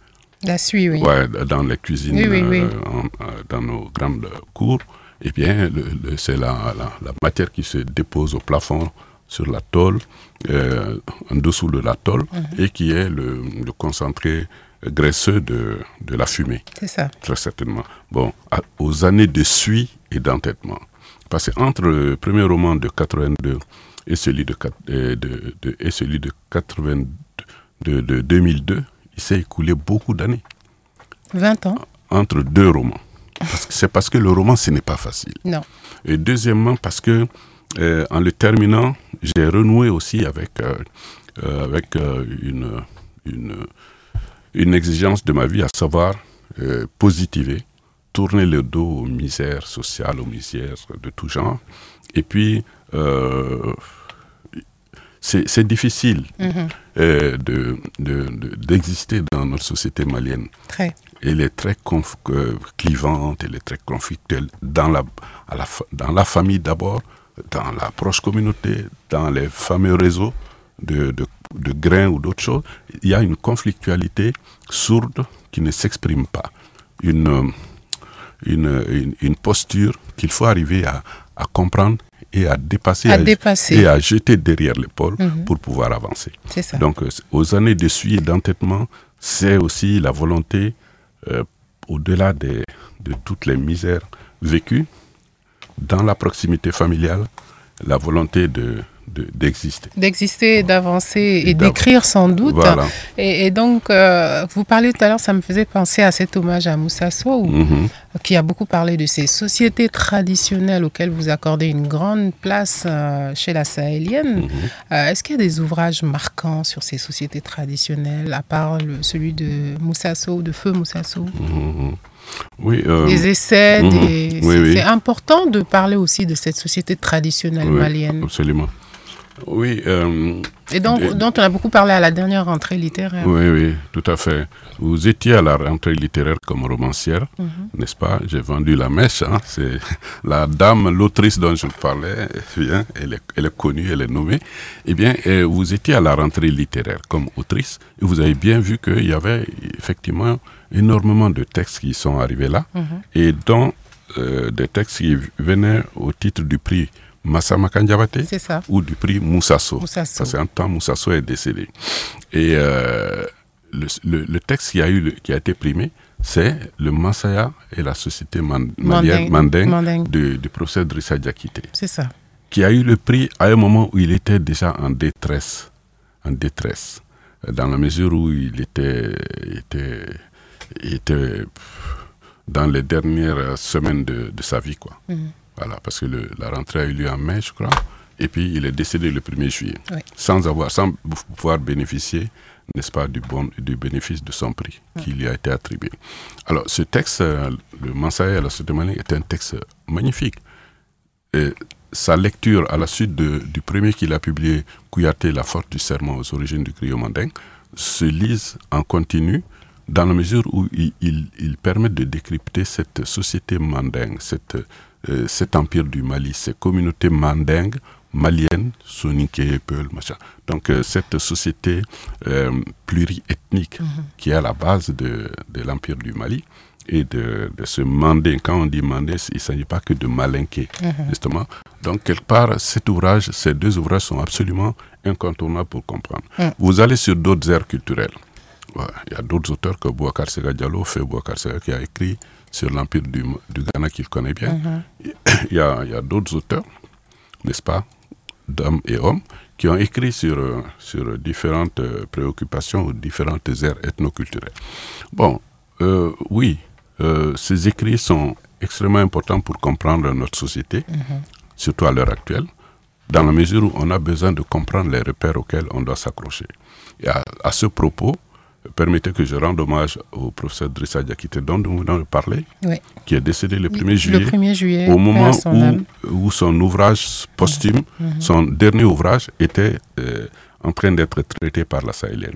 La suie, oui. Ouais, dans les cuisines, Oui, oui, oui. euh, en- euh, dans nos grandes cours, eh bien, c'est la, la- la matière qui se dépose au plafond sur la tôle, euh, en dessous de la tôle, Mhm. et qui est le, le concentré graisseux de, de la fumée. C'est ça. Très certainement. Bon, à- aux années de suie et d'entêtement. Parce qu'entre le premier roman de 82 et celui de, euh, de, de- et celui de 82, de, de 2002, il s'est écoulé beaucoup d'années 20 ans entre deux romans. Que c'est parce que le roman, ce n'est pas facile. Non. Et deuxièmement, parce que euh, en le terminant, j'ai renoué aussi avec, euh, euh, avec euh, une, une, une exigence de ma vie, à savoir euh, positiver, tourner le dos aux misères sociales, aux misères de tout genre. Et puis, c'est difficile de- de- d'exister dans notre société malienne. Très. Elle est très clivante, elle est très conflictuelle dans la, à la fa- dans la famille d'abord, dans la proche communauté, dans les fameux réseaux de, de, de grains ou d'autres choses. Il y a une conflictualité sourde qui ne s'exprime pas. Une, une, une, une posture qu'il faut arriver à, à comprendre et à dépasser, À dépasser. et à jeter derrière l'épaule Mhm. pour pouvoir avancer. Ça. Donc, euh, aux années de suie et d'entêtement, c'est aussi la volonté, euh, au-delà de toutes les misères vécues, dans la proximité familiale, la volonté de de- d'exister. D'exister, d'avancer et, d'écrire sans doute. Voilà. Et, et donc, euh, vous parlez tout à l'heure, ça me faisait penser à cet hommage à Moussa Sow, Mhm. qui a beaucoup parlé de ces sociétés traditionnelles auxquelles vous accordez une grande place euh, chez la sahélienne. Mhm. Euh, Est-ce qu'il y a des ouvrages marquants sur ces sociétés traditionnelles, à part le- celui de Moussa Sow, de Feu Moussa Sow? Mhm. Oui, euh, des essais. mhm. des- Oui, c'est oui. important de parler aussi de cette société traditionnelle Oui, malienne. Absolument. Oui. euh, Et donc, et- dont on a beaucoup parlé à la dernière rentrée littéraire. Oui, oui, tout à fait. Vous étiez à la rentrée littéraire comme romancière, Mhm. n'est-ce pas? J'ai vendu la mèche. hein. C'est la dame, l'autrice dont je parlais, vient, elle est, elle est connue, elle est nommée. Eh bien, vous étiez à la rentrée littéraire comme autrice et vous avez bien vu qu'il y avait effectivement énormément de textes qui sont arrivés là Mhm. et dont euh, des textes qui venaient au titre du prix Massama Kandiabate ou du prix Moussasso. Moussasso. Parce qu'un temps, Moussasso est décédé. Et euh, le, le- le texte qui a, eu, qui a été primé, c'est le Masaya et la société man- Manding. Manding Manding. du, du professeur Drissa Diakité, C'est ça. qui a eu le prix à un moment où il était déjà en détresse. En détresse. Dans la mesure où il était, était, était dans les dernières semaines de, de sa vie. Quoi. Mhm. Voilà, parce que le- la rentrée a eu lieu en mai, je crois, et puis il est décédé le 1er juillet, Oui. sans avoir, sans pouvoir bénéficier, n'est-ce pas, du, bon, du bénéfice de son prix qui lui a été attribué. Alors, ce texte, euh, le Mansaya à la société malienne, est un texte magnifique. Et sa lecture à la suite de- du premier qu'il a publié, Kouyaté, La force du serment aux origines du griot manding, se lise en continu dans la mesure où il, il, il permet de décrypter cette société mandingue, cette, euh, cet empire du Mali, ces communautés mandingues, maliennes, soninké, peul, machin. Donc euh, cette société euh, pluriethnique qui est à la base de, de l'empire du Mali et de, de ce mandé. Quand on dit mandé, il ne s'agit pas que de malinqué, Mhm. justement. Donc, quelque part, cet ouvrage, ces deux ouvrages sont absolument incontournables pour comprendre. Mm. Vous allez sur d'autres aires culturelles. Ouais, Il y a d'autres auteurs que Bouakar Sega Diallo, fait Bouakar Sega, qui a écrit sur l'empire du, du Ghana qu'il connaît bien. Il y a, il y a d'autres auteurs, n'est-ce pas, d'hommes et hommes, qui ont écrit sur, sur différentes préoccupations ou différentes aires ethnoculturelles. Bon, euh, oui, euh, ces écrits sont extrêmement importants pour comprendre notre société, surtout à l'heure actuelle, dans la mesure où on a besoin de comprendre les repères auxquels on doit s'accrocher. Et à, à ce propos, permettez que je rende hommage au professeur Drissa Diakité, dont nous venons de parler, Oui. qui est décédé le 1er Le juillet, 1er juillet, au moment son où, où son ouvrage posthume, Mhm. son dernier ouvrage, était euh, en train d'être traité par la Sahélienne.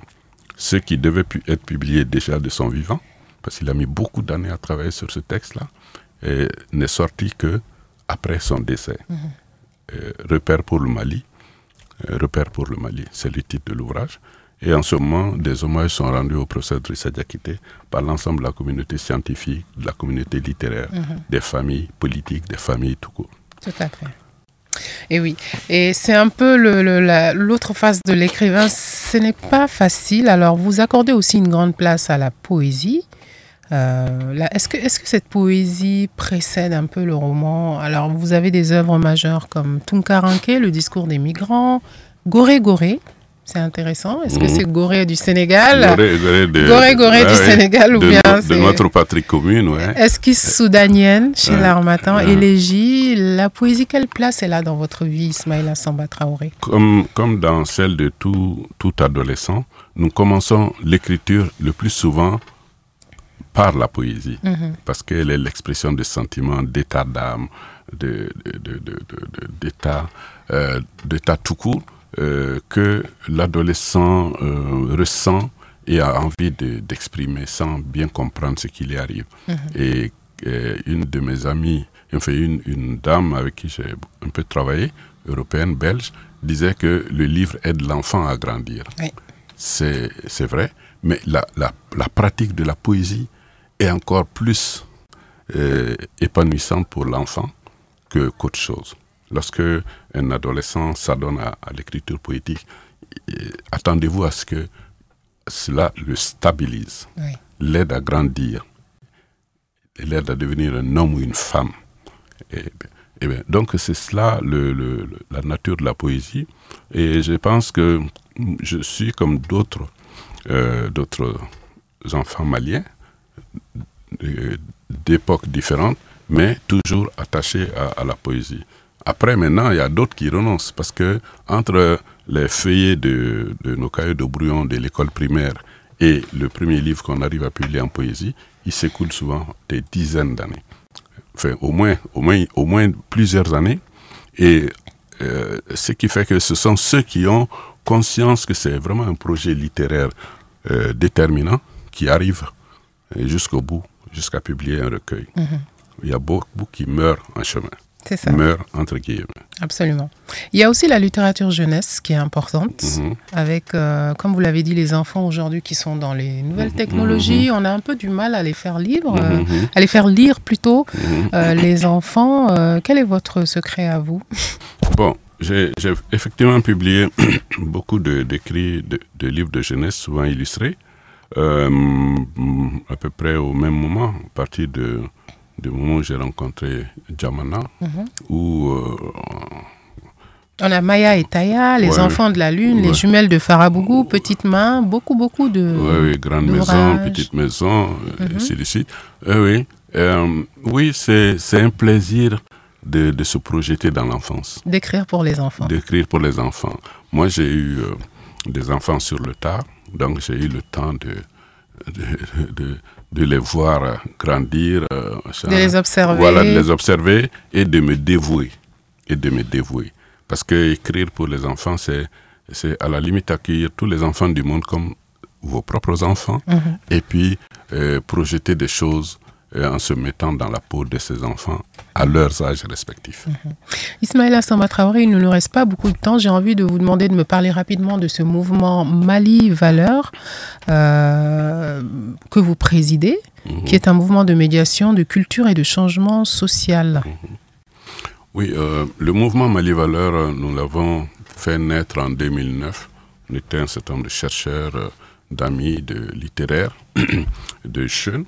Ce qui devait pu- être publié déjà de son vivant, parce qu'il a mis beaucoup d'années à travailler sur ce texte-là, n'est sorti que après son décès. Mhm. Euh, repère pour le Mali. Euh, repère pour le Mali, c'est le titre de l'ouvrage. Et en ce moment, des hommages sont rendus au professeur Drissa Diakité par l'ensemble de la communauté scientifique, de la communauté littéraire, Mhm. des familles politiques, des familles tout court. Tout à fait. Et oui, et c'est un peu la- l'autre face de l'écrivain. Ce n'est pas facile. Alors, vous accordez aussi une grande place à la poésie. Euh, Est-ce que, est que cette poésie précède un peu le roman? Alors, vous avez des œuvres majeures comme Tunkaranke, Le discours des migrants, Goré Goré. C'est intéressant. Est-ce que Mhm. c'est Goré du Sénégal? Goré, Goré de- Goré Goré ouais, du Sénégal ou de bien de notre patrie commune, ouais. Esquisse soudanienne chez Ouais. l'Armatan, Ouais. Élégie. La poésie, quelle place elle a dans votre vie, Ismaïla Samba Traoré? Comme, comme dans celle de tout, tout adolescent, nous commençons l'écriture le plus souvent par la poésie, Mhm. parce qu'elle est l'expression de sentiments, d'état d'âme, de, de, de- de- d'état, euh, d'état tout court que l'adolescent euh, ressent et a envie de- d'exprimer sans bien comprendre ce qui lui arrive. Mhm. Et euh, une de mes amies, enfin une, une dame avec qui j'ai un peu travaillé, européenne, belge, disait que le livre aide l'enfant à grandir. Oui. C'est c'est vrai, mais la, la, la pratique de la poésie est encore plus euh, épanouissante pour l'enfant que qu'autre chose. Lorsque un adolescent s'adonne à, à l'écriture poétique, euh, attendez-vous à ce que cela le stabilise, Oui. l'aide à grandir, l'aide à devenir un homme ou une femme. Et, et bien, donc c'est cela le, le- le- la nature de la poésie. Et je pense que je suis comme d'autres euh, d'autres enfants maliens euh, d'époques différentes, mais toujours attachés à, à la poésie. Après, maintenant, il y a d'autres qui renoncent parce que entre les feuillets de, de nos cahiers de brouillon de l'école primaire et le premier livre qu'on arrive à publier en poésie, il s'écoule souvent des dizaines d'années. Enfin, au moins, au moins, au moins plusieurs années. Et euh, ce qui fait que ce sont ceux qui ont conscience que c'est vraiment un projet littéraire euh, déterminant qui arrivent jusqu'au bout, jusqu'à publier un recueil. Mhm. Il y a beaucoup qui meurent en chemin. C'est ça. Meurent entre guillemets. Absolument. Il y a aussi la littérature jeunesse qui est importante, Mhm. avec, euh, comme vous l'avez dit, les enfants aujourd'hui qui sont dans les nouvelles technologies. On a un peu du mal à les faire lire, euh, Mhm. à les faire lire plutôt. Mhm. Euh, les enfants, quel est votre secret à vous? Bon, j'ai effectivement publié beaucoup de- d'écrits, de, de livres de jeunesse, souvent illustrés, à peu près au même moment, à partir de, du moment où j'ai rencontré Jamana, Mhm. où euh, On a Maya et Taya, les Ouais. enfants de la Lune, les jumelles de Farabougou, Petite Main, beaucoup, beaucoup de. Oui, oui, grande maison, petite maison, euh, de suite. Euh, oui, euh, oui c'est c'est un plaisir de, de se projeter dans l'enfance, D'écrire pour les enfants. d'écrire pour les enfants. Moi, j'ai eu euh, des enfants sur le tard, donc j'ai eu le temps de, de, de, de les voir grandir. euh. De les observer. Voilà, de les observer et de me dévouer. Et de me dévouer. Parce que écrire pour les enfants, c'est c'est à la limite accueillir tous les enfants du monde comme vos propres enfants Mhm. et puis euh, projeter des choses en se mettant dans la peau de ces enfants à leurs âges respectifs. Ismaël Samba Traoré, il ne nous reste pas beaucoup de temps. J'ai envie de vous demander de me parler rapidement de ce mouvement Mali Valeurs euh, que vous présidez, Mhm. qui est un mouvement de médiation, de culture et de changement social. Oui, euh, le mouvement Mali Valeur, euh, nous l'avons fait naître en 2009. On était un certain nombre de chercheurs, d'amis, de littéraires, de jeunes,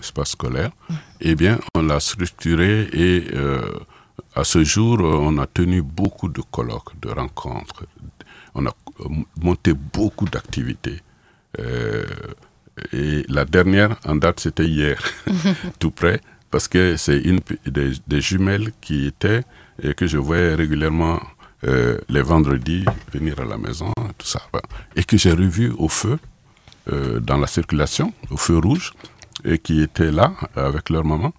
espace scolaire. Eh bien, on l'a structuré et euh, à ce jour, on a tenu beaucoup de colloques, de rencontres. On a monté beaucoup d'activités. Euh, et la dernière en date, c'était hier, tout près, parce que c'est une des, jumelles qui étaient et que je voyais régulièrement euh, les vendredis venir à la maison, tout ça, et que j'ai revu au feu dans la circulation, au feu rouge, et qui étaient là avec leur maman.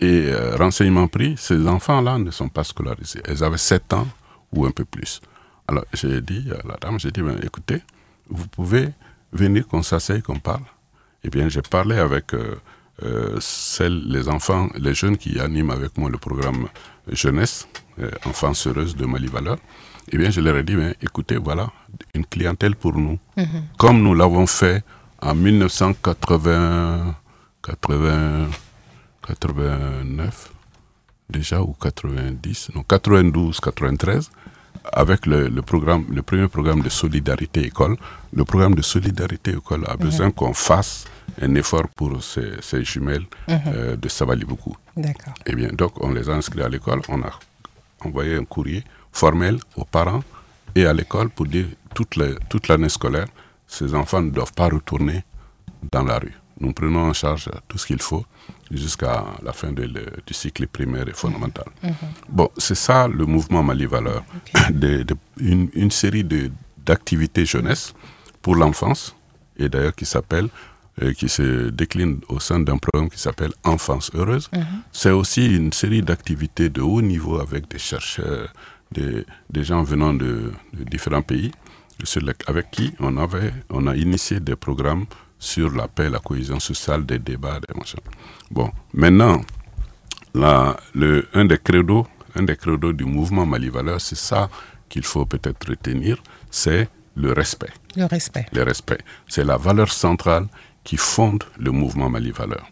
Et euh, renseignement pris, ces enfants-là ne sont pas scolarisés. Elles avaient 7 ans ou un peu plus. Alors j'ai dit à la dame, j'ai dit, Ben, écoutez, vous pouvez venir qu'on s'asseye, qu'on parle. Eh bien, j'ai parlé avec euh, euh, celles, les enfants, les jeunes qui animent avec moi le programme jeunesse, euh, enfance heureuse de Mali Valeur. Eh bien, je leur ai dit, Ben, écoutez, voilà, une clientèle pour nous. Mhm. Comme nous l'avons fait en 1980, 80, 89, déjà, ou 90, non, 92, 93, avec le, le programme, le premier programme de solidarité école. Le programme de solidarité école a besoin Mhm. qu'on fasse un effort pour ces, ces jumelles Mhm. euh, de Savalibougou. D'accord. Eh bien, donc, on les a inscrits à l'école. On a envoyé un courrier formel aux parents et à l'école pour dire toute l'année scolaire, ces enfants ne doivent pas retourner dans la rue. Nous prenons en charge tout ce qu'il faut jusqu'à la fin de le- du cycle primaire et fondamental. Mhm. Bon, c'est ça le mouvement Mali Valeur. De- de- une, une série d'activités jeunesse pour l'enfance, et d'ailleurs qui s'appelle, euh, qui se décline au sein d'un programme qui s'appelle Enfance heureuse. Mhm. C'est aussi une série d'activités de haut niveau avec des chercheurs, des, des gens venant de, de différents pays, avec qui on, avait, on a initié des programmes sur la paix, la cohésion sociale, des débats, des machins. Bon, maintenant, la, le, un des credos, un des credos du mouvement Mali Valeur, c'est ça qu'il faut peut-être retenir, c'est le respect. Le respect. Le respect. C'est la valeur centrale qui fonde le mouvement Mali Valeur.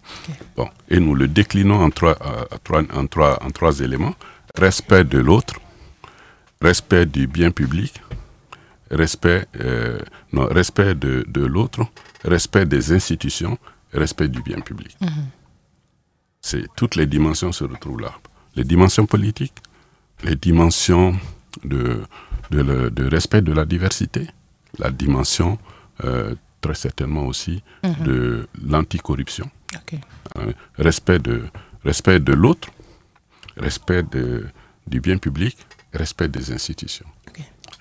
Bon, et nous le déclinons en trois, euh, à trois- en trois, en trois éléments. Respect de l'autre, respect du bien public, respect, euh, non, respect de, de l'autre, respect des institutions, respect du bien public. C'est toutes les dimensions se retrouvent là. Les dimensions politiques, les dimensions de, de, le- de respect de la diversité, la dimension euh, très certainement aussi Mhm. de l'anticorruption, Ok. hein, respect de, respect de l'autre, respect de, du bien public, respect des institutions.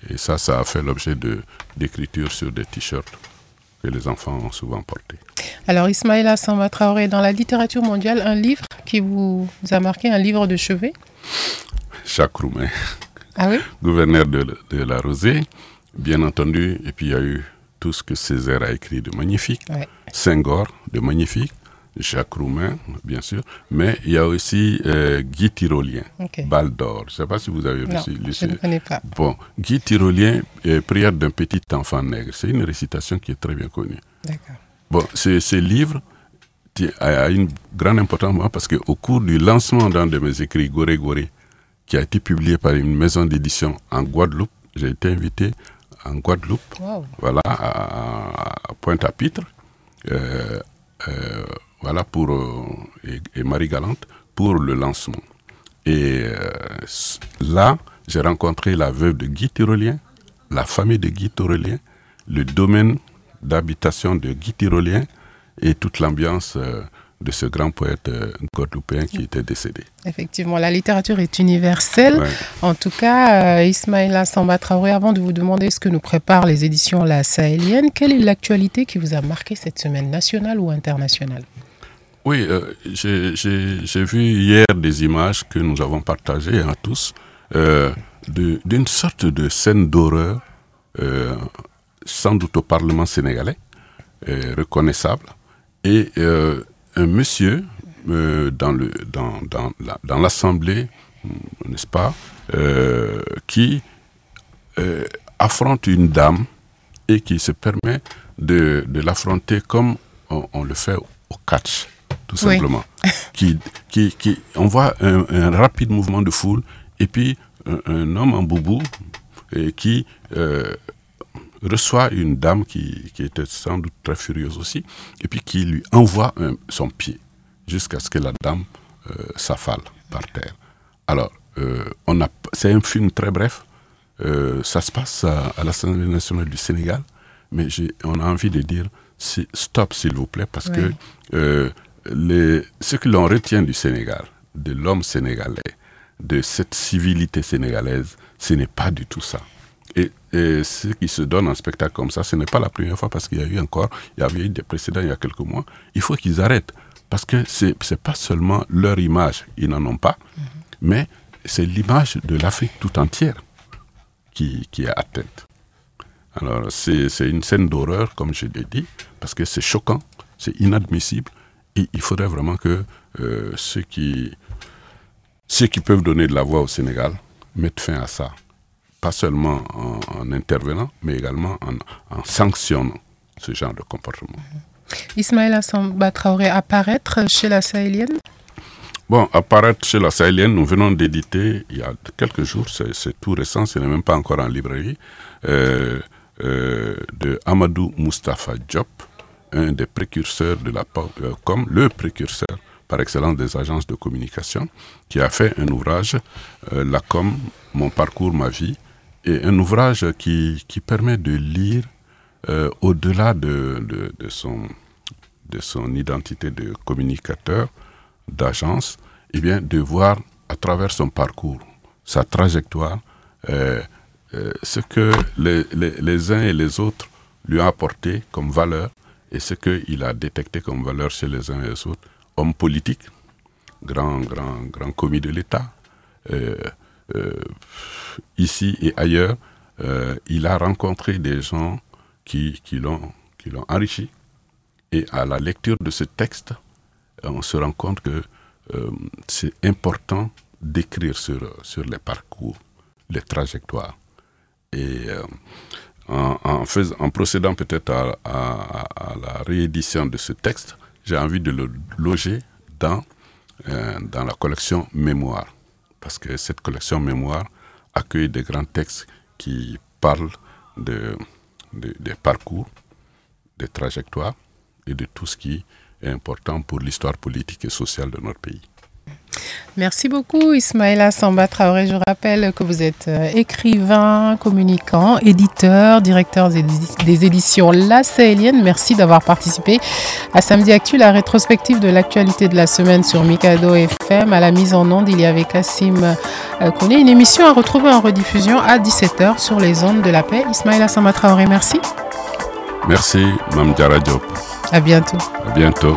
Et ça, ça a fait l'objet de- d'écriture sur des t-shirts que les enfants ont souvent porté. Alors Ismaïla Samba Traoré, dans la littérature mondiale, un livre qui vous a marqué, un livre de chevet? Jacques Roumain, Ah oui? gouverneur de, de la Rosée, bien entendu, et puis il y a eu tout ce que Césaire a écrit de magnifique, Ouais. Senghor de magnifique, Jacques Roumain, bien sûr, mais il y a aussi euh, Guy Tyrolien, Ok. Balle d'or. Je ne sais pas si vous avez Non, lu je ne connais pas. Bon, Guy Tyrolien, euh, Prière d'un petit enfant nègre. C'est une récitation qui est très bien connue. D'accord. Bon, ce, livre a une grande importance moi, parce qu'au cours du lancement d'un de mes écrits, Goré Goré, qui a été publié par une maison d'édition en Guadeloupe, j'ai été invité en Guadeloupe, Wow. voilà, à, à Pointe-à-Pitre, euh, euh, voilà, pour, euh, et, et Marie-Galante, pour le lancement. Et euh, là, j'ai rencontré la veuve de Guy Tyrolien, la famille de Guy Tyrolien, le domaine d'habitation de Guy Tyrolien et toute l'ambiance euh, de ce grand poète euh, guadeloupéen qui était décédé. Effectivement, la littérature est universelle. Ouais. En tout cas, euh, Ismaïla Samba Traoré, avant de vous demander ce que nous préparent les éditions La Sahélienne, quelle est l'actualité qui vous a marqué cette semaine, nationale ou internationale? Oui, euh, j'ai- vu hier des images que nous avons partagées à tous euh, d'une sorte de scène d'horreur, euh, sans doute au Parlement sénégalais, reconnaissable, et un monsieur dans l'Assemblée, n'est-ce pas, qui affronte une dame et qui se permet de, l'affronter comme on le fait au catch, tout Oui. simplement. qui, qui, qui, on voit un, un rapide mouvement de foule et puis un, un homme en boubou et qui euh, reçoit une dame qui, qui était sans doute très furieuse aussi et puis qui lui envoie un- son pied jusqu'à ce que la dame euh, s'affale par terre. Alors, euh, on a, c'est un film très bref. Ça se passe à, à l'Assemblée nationale du Sénégal, mais j'ai- on a envie de dire si- stop, s'il vous plaît, parce Ouais. que les, ce que l'on retient du Sénégal, de l'homme sénégalais, de cette civilité sénégalaise, ce n'est pas du tout ça. Et, et ce qui se donne en spectacle comme ça, ce n'est pas la première fois parce qu'il y a eu encore, il y avait eu des précédents il y a quelques mois. Il faut qu'ils arrêtent parce que c'est n'est pas seulement leur image, ils n'en ont pas, mais c'est l'image de l'Afrique tout entière qui, qui est atteinte. Alors c'est une scène d'horreur, comme je l'ai dit, parce que c'est choquant, c'est inadmissible, il faudrait vraiment que euh, ceux, qui, ceux qui peuvent donner de la voix au Sénégal mettent fin à ça. Pas seulement en, en intervenant, mais également en, en sanctionnant ce genre de comportement. Ismaïla Samba Traoré apparaître chez La Sahélienne? Bon, apparaître chez la Sahélienne, nous venons d'éditer il y a quelques jours, c'est tout récent, ce n'est même pas encore en librairie, euh, euh, de Amadou Mustafa Diop, un des précurseurs de la euh, com, le précurseur par excellence des agences de communication, qui a fait un ouvrage, euh, La com, Mon parcours, ma vie, et un ouvrage qui, qui permet de lire euh, au-delà de, de, son, de son identité de communicateur, d'agence, eh bien, de voir à travers son parcours, sa trajectoire, euh, ce que les, les uns et les autres lui ont apporté comme valeur et ce qu'il a détecté comme valeur chez les uns et les autres. Homme politique, grand, grand, commis de l'État, euh, euh, ici et ailleurs, euh, il a rencontré des gens qui, qui l'ont enrichi. Et à la lecture de ce texte, on se rend compte que c'est important d'écrire sur, sur les parcours, les trajectoires. Et en, procédant peut-être à, la réédition de ce texte, j'ai envie de le loger dans, euh, dans la collection Mémoire. Parce que cette collection Mémoire accueille des grands textes qui parlent de, de- des parcours, des trajectoires et de tout ce qui est important pour l'histoire politique et sociale de notre pays. Merci beaucoup Ismaïla Samba Traoré. Je rappelle que vous êtes euh, écrivain, communicant, éditeur, directeur des, éditions La Sahélienne. Merci d'avoir participé à Samedi Actu, la rétrospective de l'actualité de la semaine sur Mikado FM. À la mise en onde, il y avait Kassim euh, Kone. Une émission à retrouver en rediffusion à 17h sur les ondes de la paix. Ismaïla Samba Traoré, merci. Merci, Mme Diop. À bientôt. À bientôt.